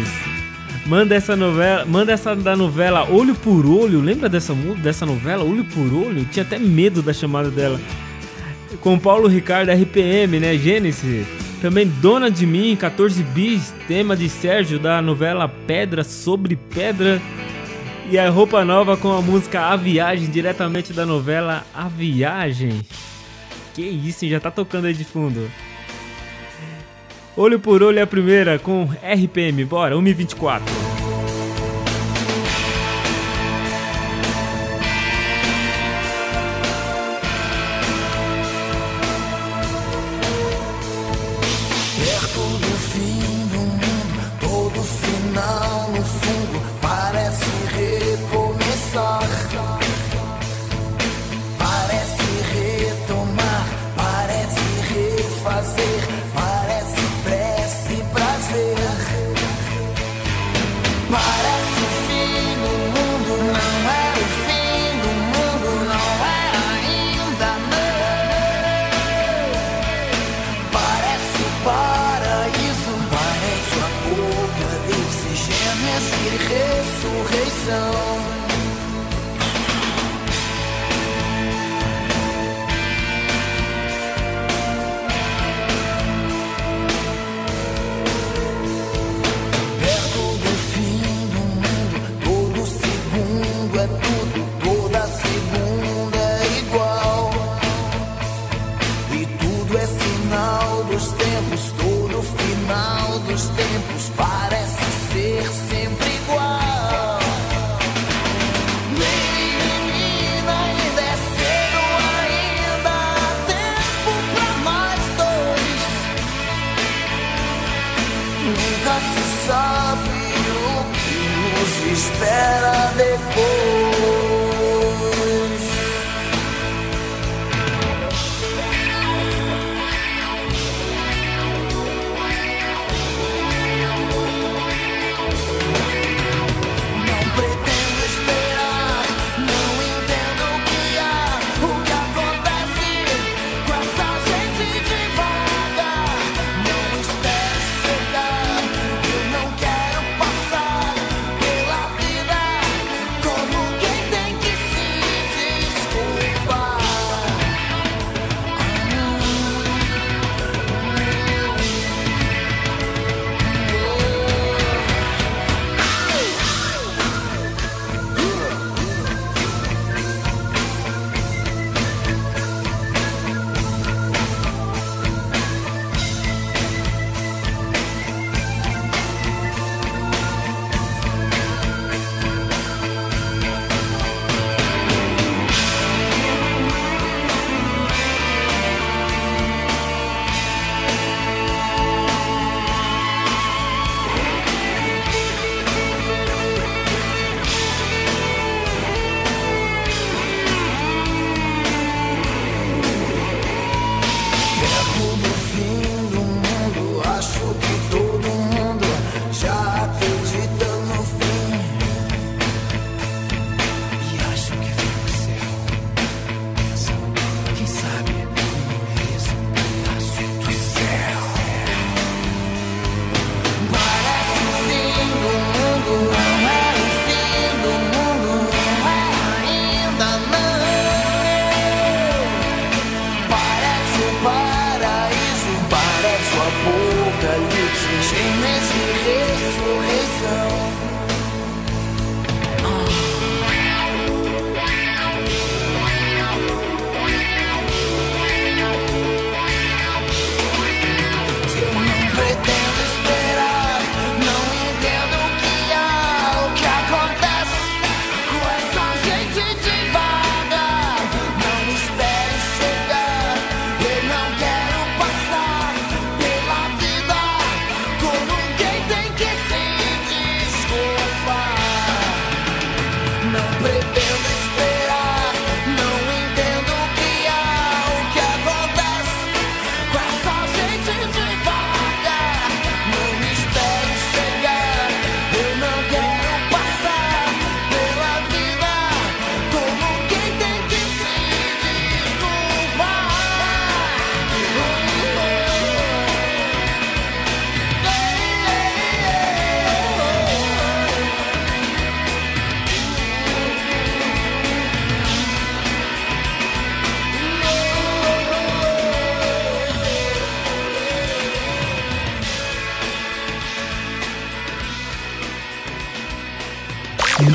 Manda essa novela, manda essa da novela Olho por Olho. Lembra dessa dessa novela Olho por Olho? Tinha até medo da chamada dela. Com Paulo Ricardo RPM, né? Gênesis. Também Dona de Mim, 14 bis, tema de Sérgio da novela Pedra sobre Pedra. E a roupa nova com a música A Viagem, diretamente da novela A Viagem. Que isso, já tá tocando aí de fundo. Olho por olho é a primeira com RPM, bora, 1h24.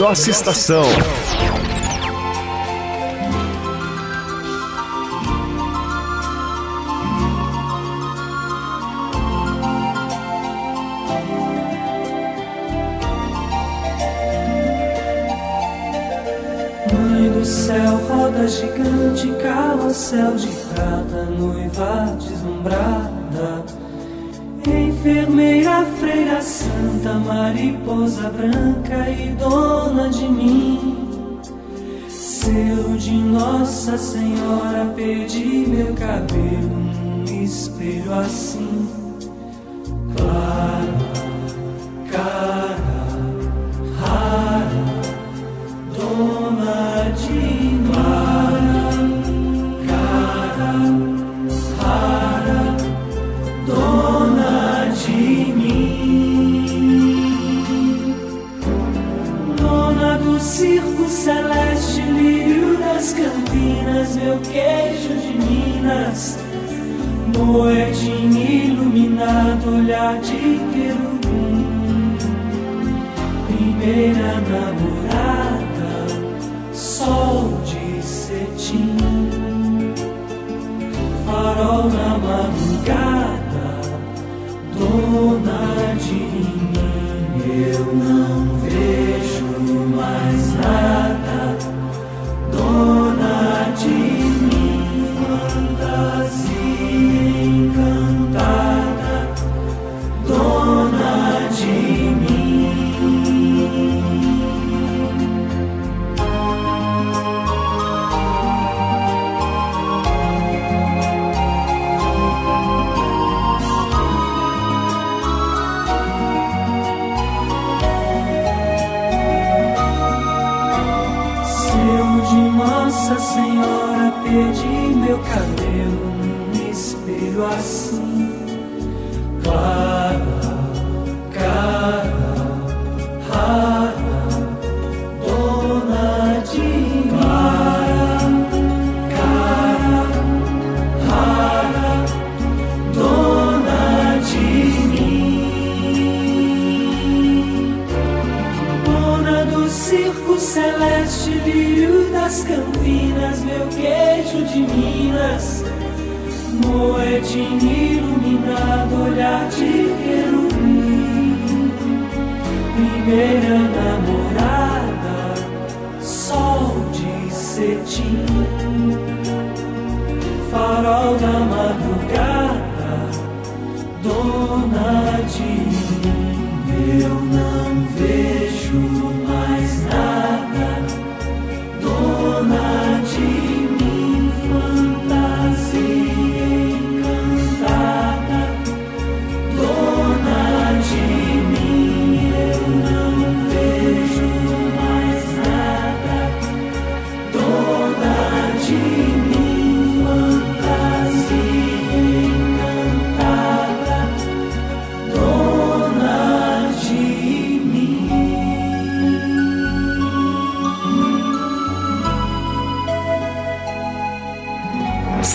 nossa estação.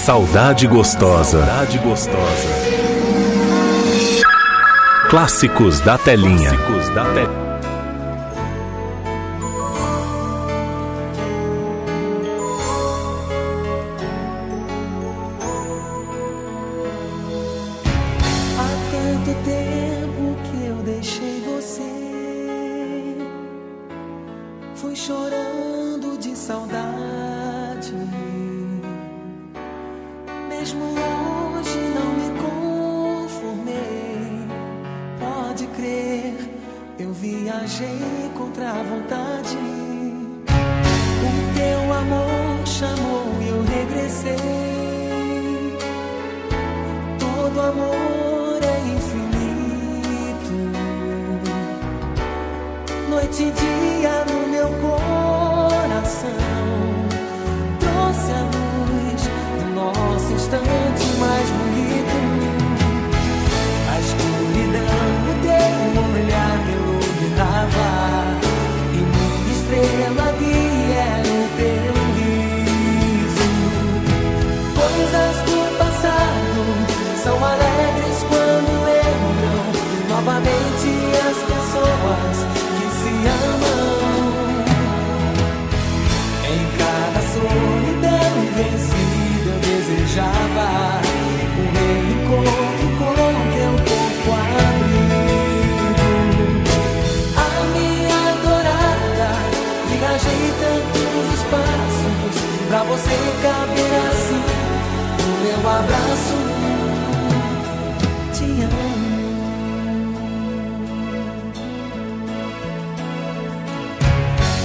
Saudade Gostosa. Saudade Gostosa. Clássicos da telinha. Clássicos da telinha. chorando de saudade. mesmo longe não me conformei. Pode crer, eu viajei contra a vontade. O teu amor chamou e eu regressei. Todo amor é infinito. Noite e dia. Desejava um reencontro com teu corpo abrigo. A minha adorada, viajei tantos espaços pra você caber assim no meu abraço. Te amo.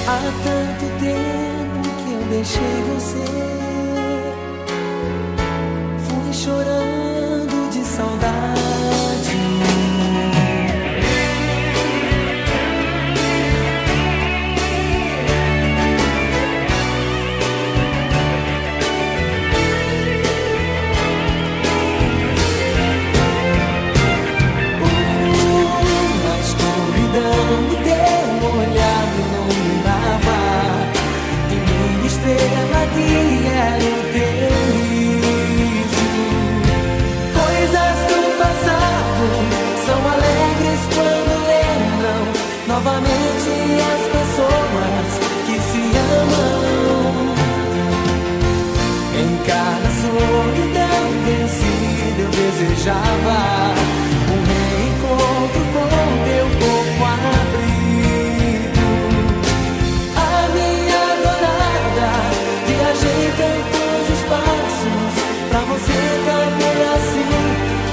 Há tanto tempo que eu deixei você. Chorando desejava um reencontro com teu corpo abrigo. A minha adorada, viajei tantos espaços pra você caber assim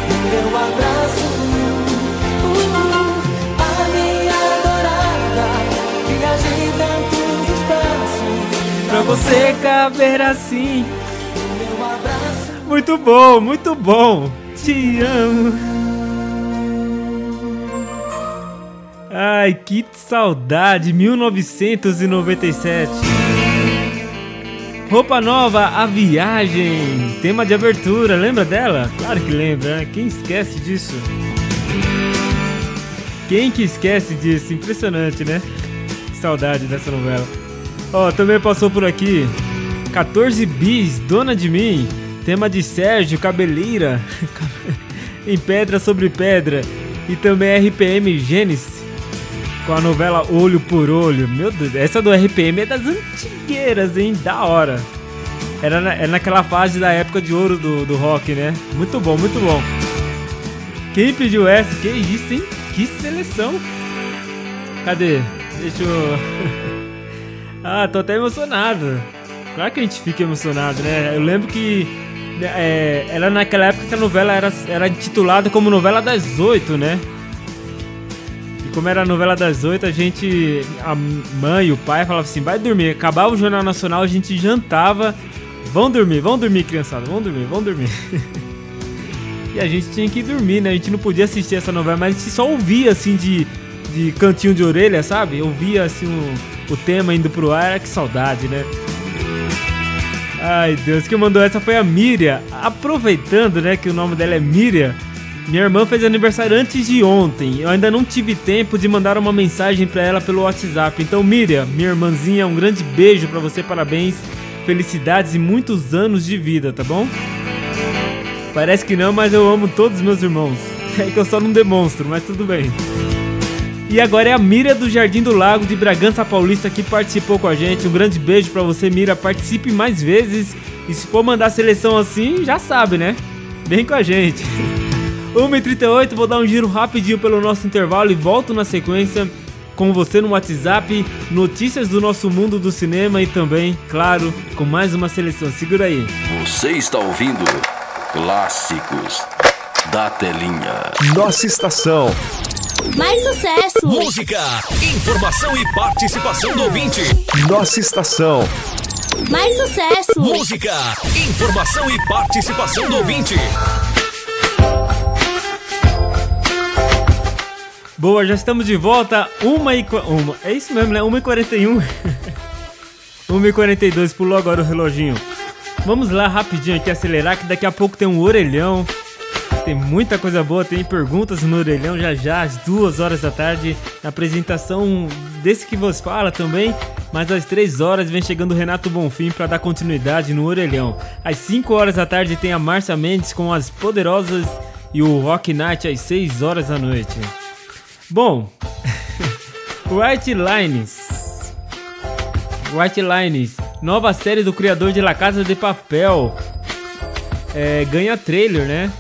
no meu abraço. Uh, a minha adorada, viajei tantos espaços Pra você caber assim. Muito bom, muito bom. Te amo. Ai, que saudade, 1997. Roupa nova, a viagem. Tema de abertura, lembra dela? Claro que lembra, né? Quem esquece disso? Quem que esquece disso? Impressionante, né? Que saudade dessa novela. Ó, também passou por aqui 14 bis, Dona de Mim. Tema de Sérgio Cabeleira. em Pedra sobre Pedra. E também RPM Gênesis. Com a novela Olho por Olho. Meu Deus, essa do RPM é das antigueiras, hein? Da hora. Era, na, era naquela fase da época de ouro do, do rock, né? Muito bom, muito bom. Quem pediu essa? Que isso, hein? Que seleção. Cadê? Deixa eu. ah, tô até emocionado. Claro que a gente fica emocionado, né? Eu lembro que é, era naquela época que a novela era, era intitulada como novela das oito, né? E como era a novela das oito, a gente, a mãe e o pai falavam assim, vai dormir. Acabava o Jornal Nacional, a gente jantava. Vão dormir, vão dormir, criançada, vão dormir, vão dormir. e a gente tinha que dormir, né? A gente não podia assistir essa novela, mas a gente só ouvia assim de, de cantinho de orelha, sabe? Ouvia assim o, o tema indo pro ar, que saudade, né? Ai Deus, quem mandou essa foi a Miriam. Aproveitando, né, que o nome dela é Miriam. Minha irmã fez aniversário antes de ontem. Eu ainda não tive tempo de mandar uma mensagem pra ela pelo WhatsApp. Então, Miriam, minha irmãzinha, um grande beijo pra você, parabéns, felicidades e muitos anos de vida, tá bom? Parece que não, mas eu amo todos os meus irmãos. É que eu só não demonstro, mas tudo bem. E agora é a Mira do Jardim do Lago de Bragança Paulista que participou com a gente. Um grande beijo pra você, Mira. Participe mais vezes. E se for mandar seleção assim, já sabe, né? Vem com a gente. 1h38, vou dar um giro rapidinho pelo nosso intervalo e volto na sequência com você no WhatsApp, notícias do nosso mundo do cinema e também, claro, com mais uma seleção. Segura aí. Você está ouvindo Clássicos da Telinha. Nossa estação. Mais sucesso! Música, informação e participação do ouvinte. Nossa estação. Mais sucesso! Música, informação e participação do ouvinte. Boa, já estamos de volta. Uma e. qua- Uma, é isso mesmo, né? 1h41. 1h42, pulou agora o reloginho. Vamos lá rapidinho aqui acelerar, que daqui a pouco tem um orelhão. Tem muita coisa boa, tem perguntas no orelhão já já, às duas horas da tarde. Na apresentação desse que vos fala também. Mas às três horas vem chegando o Renato Bonfim para dar continuidade no orelhão. Às 5 horas da tarde tem a Márcia Mendes com as poderosas e o Rock Night às 6 horas da noite. Bom, White Lines. White Lines. Nova série do criador de La Casa de Papel. É, ganha trailer, né?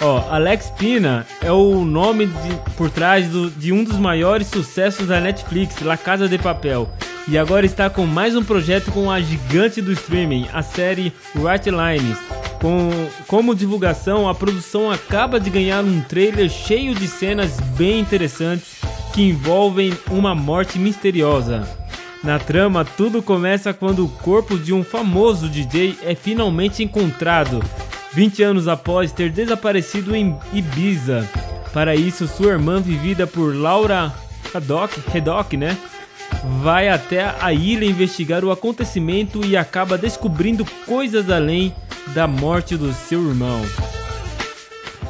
Ó, Alex Pina é o nome de- por trás do- de um dos maiores sucessos da Netflix, La Casa de Papel. E agora está com mais um projeto com a gigante do streaming, a série White Lines. Com, como divulgação, a produção acaba de ganhar um trailer cheio de cenas bem interessantes que envolvem uma morte misteriosa. Na trama, tudo começa quando o corpo de um famoso DJ é finalmente encontrado, 20 anos após ter desaparecido em Ibiza. Para isso, sua irmã, vivida por Laura Haddock, Haddock né? Vai até a ilha investigar o acontecimento e acaba descobrindo coisas além da morte do seu irmão.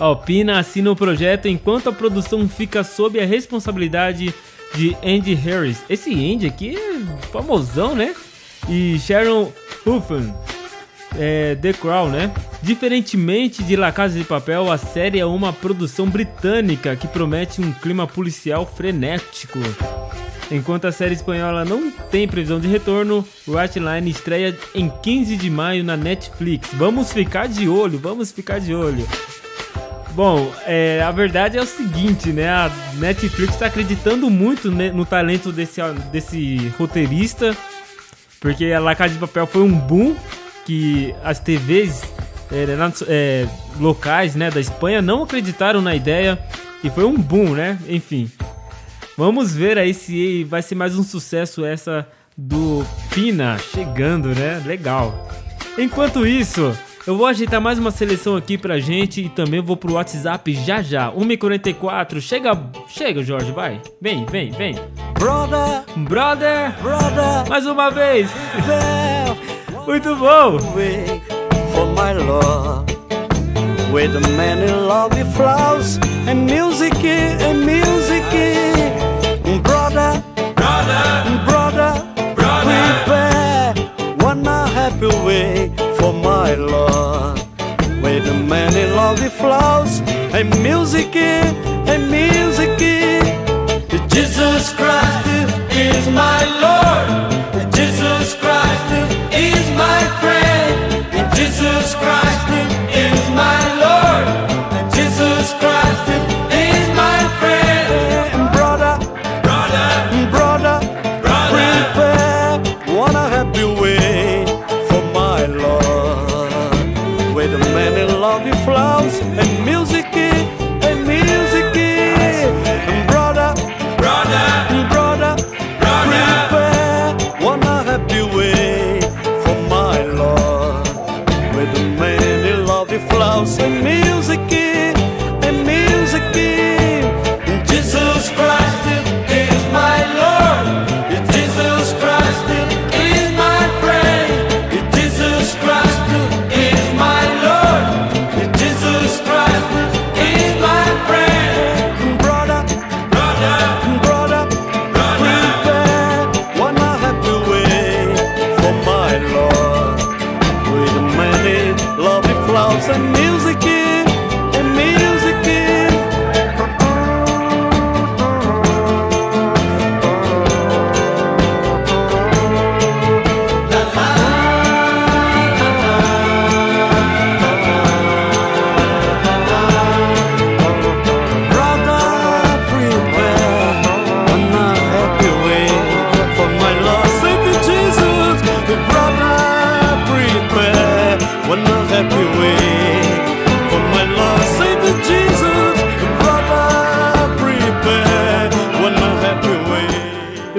Alpina assina o projeto enquanto a produção fica sob a responsabilidade de Andy Harris. Esse Andy aqui é famosão, né? E Sharon Huffman, é, The Crown, né? Diferentemente de La Casa de Papel, a série é uma produção britânica que promete um clima policial frenético. Enquanto a série espanhola não tem previsão de retorno, White Line estreia em 15 de maio na Netflix. Vamos ficar de olho, vamos ficar de olho. Bom, é, a verdade é o seguinte, né? A Netflix está acreditando muito ne- no talento desse, desse roteirista, porque a La Casa de Papel foi um boom que as TVs é, nas- é, locais né, da Espanha não acreditaram na ideia e foi um boom, né? Enfim, vamos ver aí se vai ser mais um sucesso essa do Pina chegando, né? Legal. Enquanto isso, eu vou ajeitar mais uma seleção aqui pra gente e também vou pro WhatsApp já já. 1h44, chega, chega Jorge, vai. Vem, vem, vem. Brother, Brother, brother, mais uma vez. there, Muito bom. wait for my love. With many lovely flowers and music and music. Brother, brother, brother, brother prepare one happy way for my love. With many lovely flowers and music and music. Jesus Christ is my Lord. Jesus Christ is my friend. Jesus Christ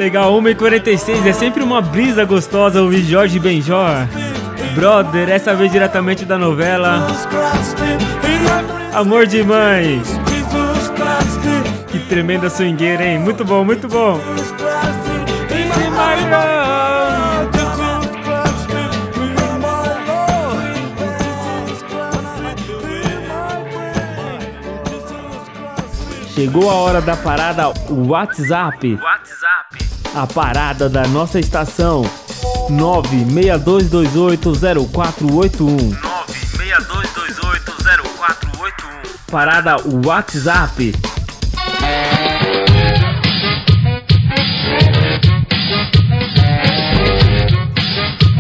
Legal, 1h46, é sempre uma brisa gostosa ouvir Jorge Benjor. Brother, essa vez diretamente da novela Amor de Mãe. Que tremenda swingueira, hein? Muito bom, muito bom. Chegou a hora da parada WhatsApp. WhatsApp. A parada da nossa estação. 962280481. 962280481. Parada WhatsApp.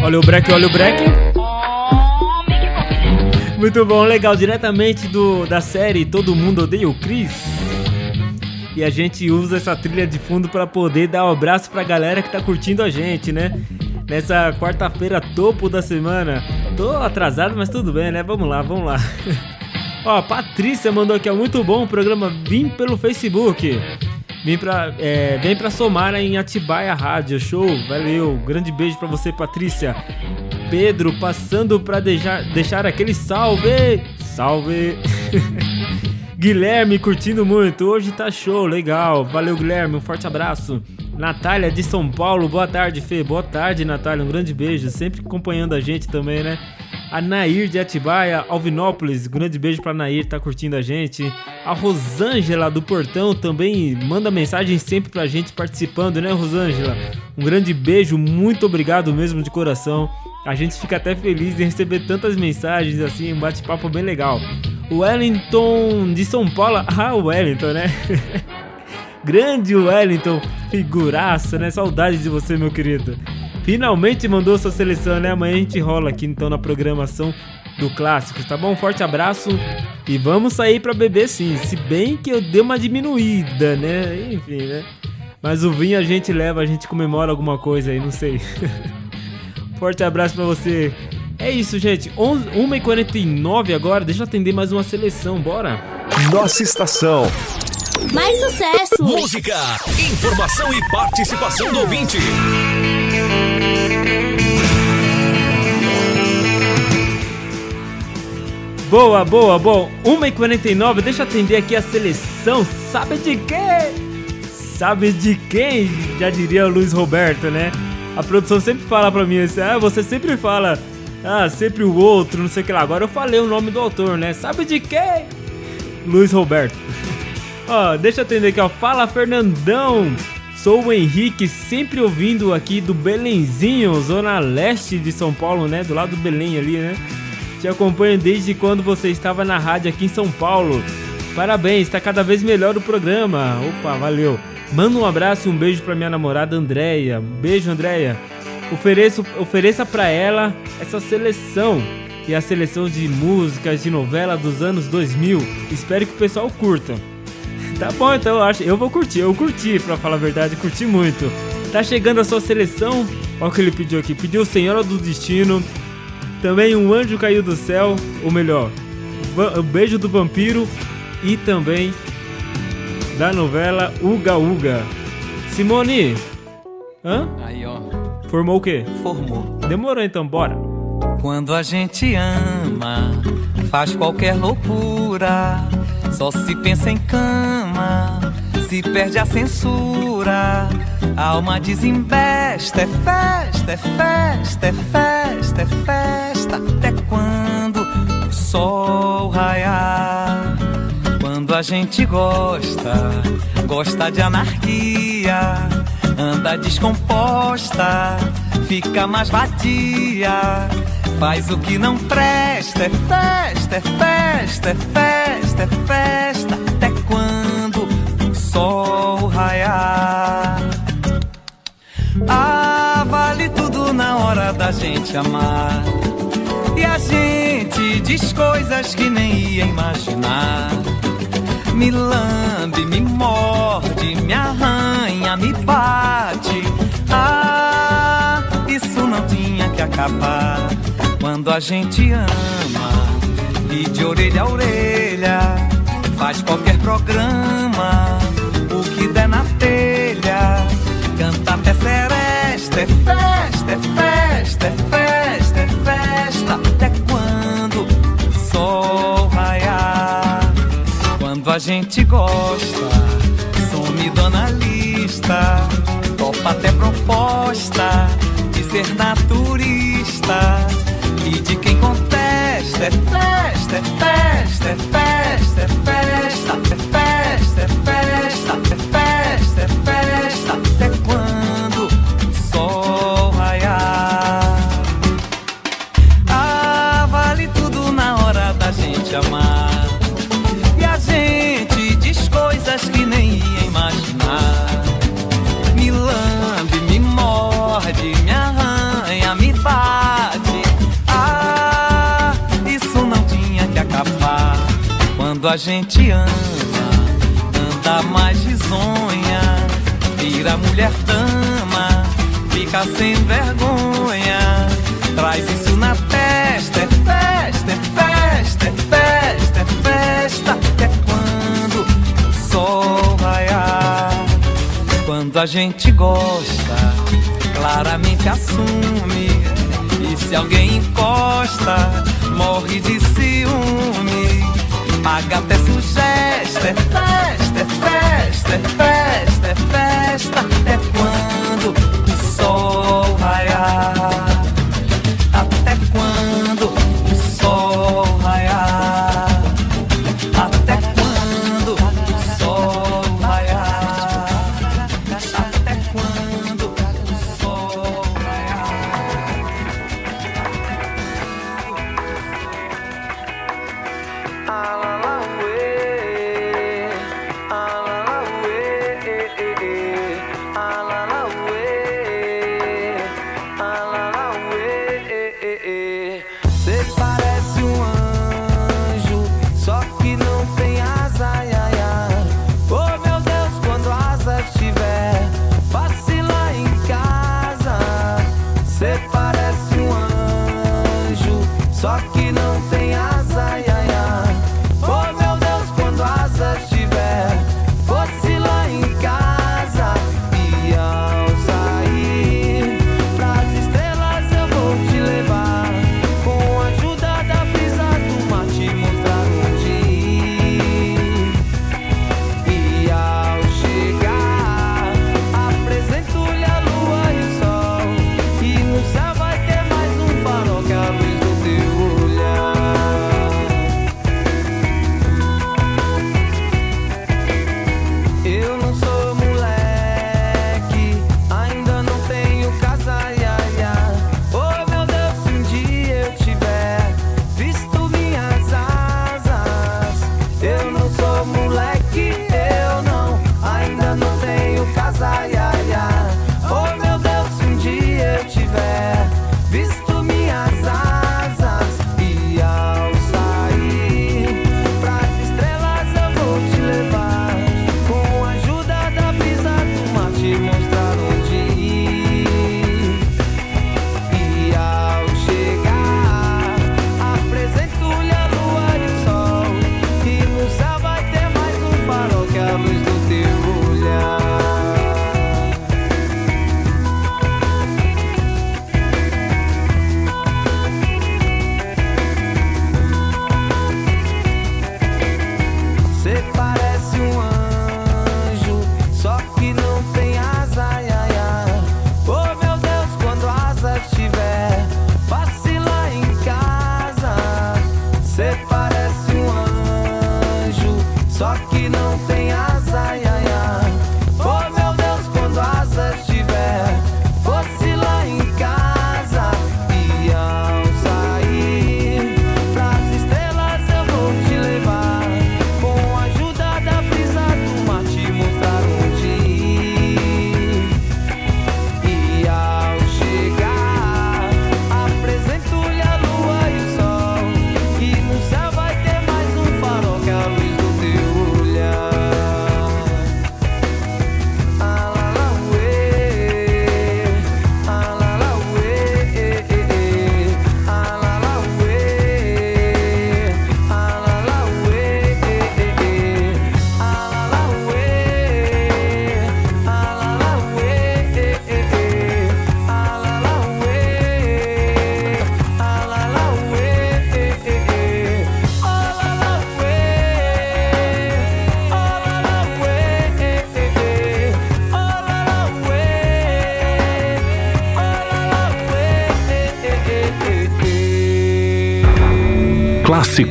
Olha o break, olha o break. Muito bom, legal. Diretamente do, da série Todo Mundo Odeia o Chris. E a gente usa essa trilha de fundo para poder dar um abraço pra galera que tá curtindo a gente, né? Nessa quarta-feira, topo da semana. Tô atrasado, mas tudo bem, né? Vamos lá, vamos lá. Ó, a Patrícia mandou aqui, ó, muito bom o programa Vim pelo Facebook. Vem pra, é, vem pra somar em Atibaia Rádio, show, valeu, grande beijo pra você, Patrícia. Pedro, passando pra deixar, deixar aquele salve, salve. Guilherme, curtindo muito, hoje tá show, legal, valeu Guilherme, um forte abraço. Natália de São Paulo, boa tarde, Fê, boa tarde, Natália, um grande beijo, sempre acompanhando a gente também, né? A Nair de Atibaia, Alvinópolis, grande beijo pra Nair, tá curtindo a gente. A Rosângela do Portão também manda mensagem sempre pra gente participando, né, Rosângela? Um grande beijo, muito obrigado mesmo de coração. A gente fica até feliz em receber tantas mensagens assim, um bate-papo bem legal. Wellington de São Paulo, ah, Wellington, né? Grande Wellington, figuraça, né? Saudade de você, meu querido. Finalmente mandou sua seleção, né? Amanhã a gente rola aqui então na programação do Clássicos, tá bom? Forte abraço e vamos sair pra beber sim. Se bem que eu dei uma diminuída, né? Enfim, né? Mas o vinho a gente leva, a gente comemora alguma coisa aí, não sei. Forte abraço pra você. É isso, gente. 11 1h49 agora. Deixa eu atender mais uma seleção, bora? Nossa estação. Mais sucesso! Música, informação e participação do ouvinte. Boa, boa, boa. 1h49, deixa eu atender aqui a seleção. Sabe de quem? Sabe de quem? Já diria o Luiz Roberto, né? A produção sempre fala pra mim assim, ah, você sempre fala, ah, sempre o outro, não sei o que lá. Agora eu falei o nome do autor, né? Sabe de quem? Luiz Roberto. Ó, deixa eu atender aqui, ó. Fala, Fernandão. Sou o Henrique, sempre ouvindo aqui do Belenzinho, zona leste de São Paulo, né? Do lado do Belém ali, né? Te acompanho desde quando você estava na rádio aqui em São Paulo. Parabéns, está cada vez melhor o programa. Opa, valeu. Manda um abraço e um beijo pra minha namorada Andréia. Beijo, Andréia. Ofereço, ofereça pra ela essa seleção e a seleção de músicas de novela dos anos 2000. Espero que o pessoal curta. Tá bom, então eu acho. Eu vou curtir, eu curti, pra falar a verdade, curti muito. Tá chegando a sua seleção. Olha o que ele pediu aqui. Pediu Senhora do Destino. Também um anjo caiu do céu. Ou melhor, o beijo do vampiro. E também da novela Uga Uga. Simone. Hã? Aí, ó. Formou o quê? Formou. Demorou então, bora. Quando a gente ama, faz qualquer loucura. Só se pensa em cama, se perde a censura. A alma desembesta, é festa, é festa, é festa, é festa. Até quando o sol raiar. Quando a gente gosta, gosta de anarquia, anda descomposta, fica mais vadia. Faz o que não presta, é festa, é festa, é festa, é festa. Até quando o sol raiar. Ah, vale tudo na hora da gente amar. E a gente diz coisas que nem ia imaginar. Me lambe, me morde, me arranha, me bate. Ah, isso não tinha que acabar. Quando a gente ama e de orelha a orelha faz qualquer programa, o que der na telha, canta até seresta, é festa, é festa, a gente gosta, some dona lista, topa até proposta de ser naturista. E de quem contesta é festa, é festa, é festa, é festa, Quando a gente ama, anda mais risonha, vira mulher dama, fica sem vergonha. Traz isso na festa, é festa, é festa, é festa, é festa, é quando o sol raiar. Quando a gente gosta, claramente assume, e se alguém encosta, morre de ciúme Maga até sugesta, festa, festa, festa.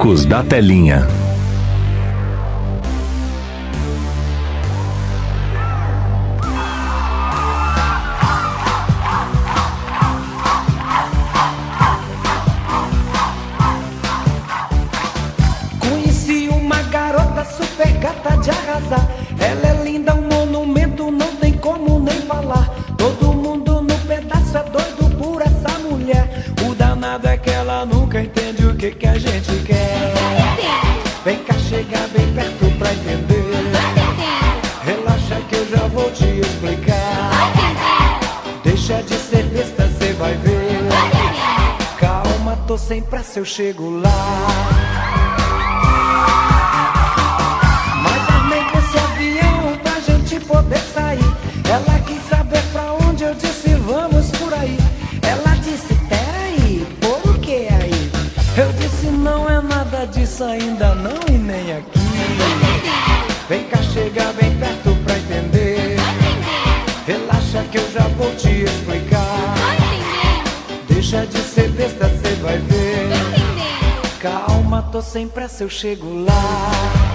Da Telinha. Chego pressa, eu chego lá.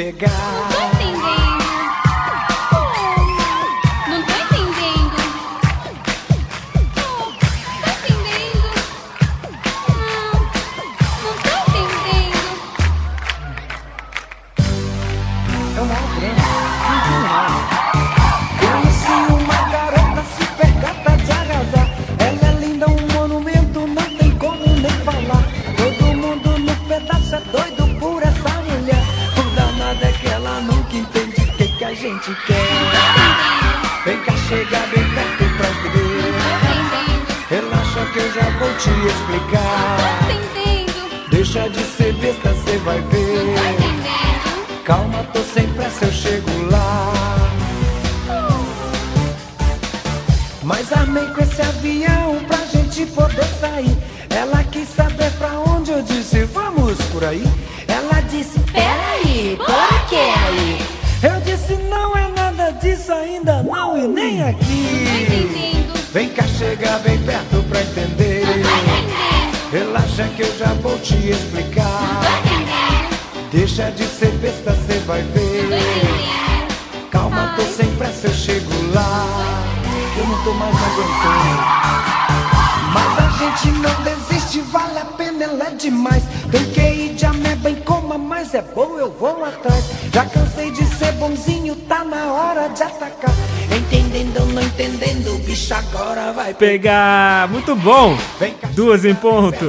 Pegar. Peraí, por que aí? Eu disse, não é nada disso ainda, não e nem aqui. Vem cá, chega bem perto pra entender. Relaxa que eu já vou te explicar. Deixa de ser besta, cê vai ver. Calma, tô sem pressa, eu chego lá. Eu não tô mais aguentando. Mas a gente não desiste, vale a pena, ela é demais. Tem que ir de ameba em coma, mas é bom, eu vou atrás. Já cansei de ser bonzinho, tá na hora de atacar. Entendendo ou não entendendo, o bicho agora vai Pegar! Muito bom! Duas em ponto.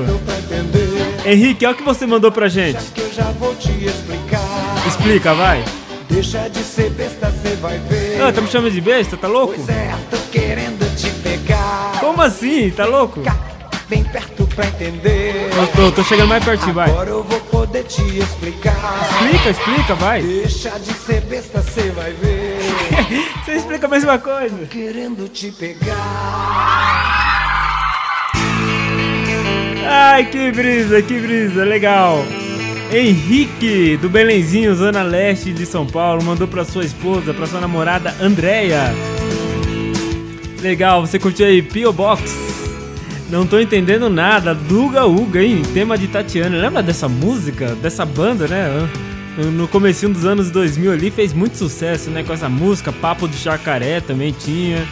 Henrique, olha o que você mandou pra gente. que eu já vou te explicar. Explica, vai. Deixa de ser besta, cê vai ver. Ah, tá me chamando de besta? Tá louco? Pois é, tô querendo te pegar. Como assim? Tá louco? Bem perto pra entender. Tô, tô chegando mais pertinho, vai. Agora eu vou poder te explicar. Explica, explica, vai. Deixa de ser besta, cê vai ver. Você explica a mesma coisa. Querendo te pegar. Ai, que brisa, que brisa, legal. Henrique, do Belenzinho, Zona Leste de São Paulo, mandou pra sua esposa, pra sua namorada Andréia. Legal, você curtiu aí P.O. Box? Não tô entendendo nada, Duga Uga, hein? Tema de Tatiana. Lembra dessa música, dessa banda, né? No comecinho dos anos 2000 ali fez muito sucesso, né? Com essa música, Papo de Chacaré também tinha.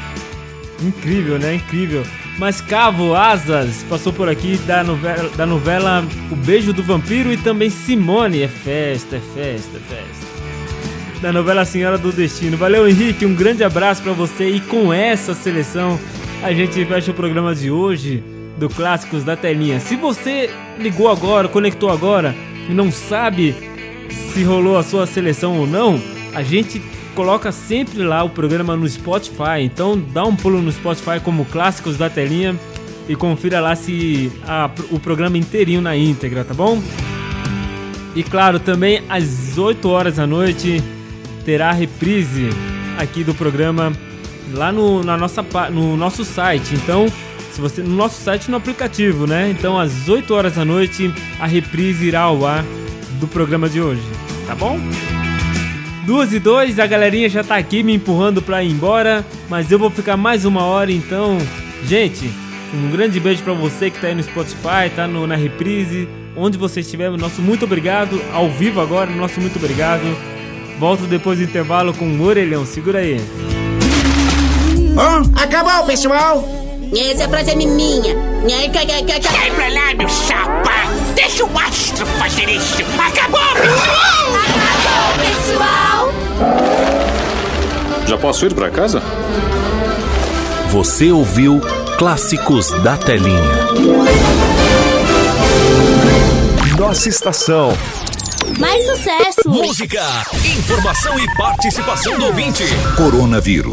Incrível, né? Incrível. Mas Cavo Asas passou por aqui da novela, da novela O Beijo do Vampiro e também Simone. É festa, é festa, é festa. Da novela Senhora do Destino. Valeu, Henrique. Um grande abraço pra você. E com essa seleção, a gente fecha o programa de hoje do Clássicos da Telinha. Se você ligou agora, conectou agora e não sabe se rolou a sua seleção ou não, a gente coloca sempre lá o programa no Spotify. Então dá um pulo no Spotify como Clássicos da Telinha e confira lá se a- o programa inteirinho na íntegra, tá bom? E claro, também às 8 horas da noite terá reprise aqui do programa lá no, na nossa, no nosso site. Então, se você no nosso site no aplicativo, né? Então, às 8 horas da noite a reprise irá ao ar do programa de hoje, tá bom? Duas e dois, a galerinha já tá aqui me empurrando pra ir embora, mas eu vou ficar mais uma hora, então, gente, um grande beijo pra você que tá aí no Spotify, tá no, na reprise, onde você estiver, nosso muito obrigado, ao vivo agora, nosso muito obrigado. Volto depois do intervalo com o orelhão, segura aí. Acabou, pessoal! Essa frase é minha. Sai pra lá, meu chapa! Deixa o astro fazer isso! Acabou! Pessoal! Já posso ir pra casa? Você ouviu Clássicos da Telinha. Nossa estação. Mais sucesso! Música, informação e participação do ouvinte. Coronavírus.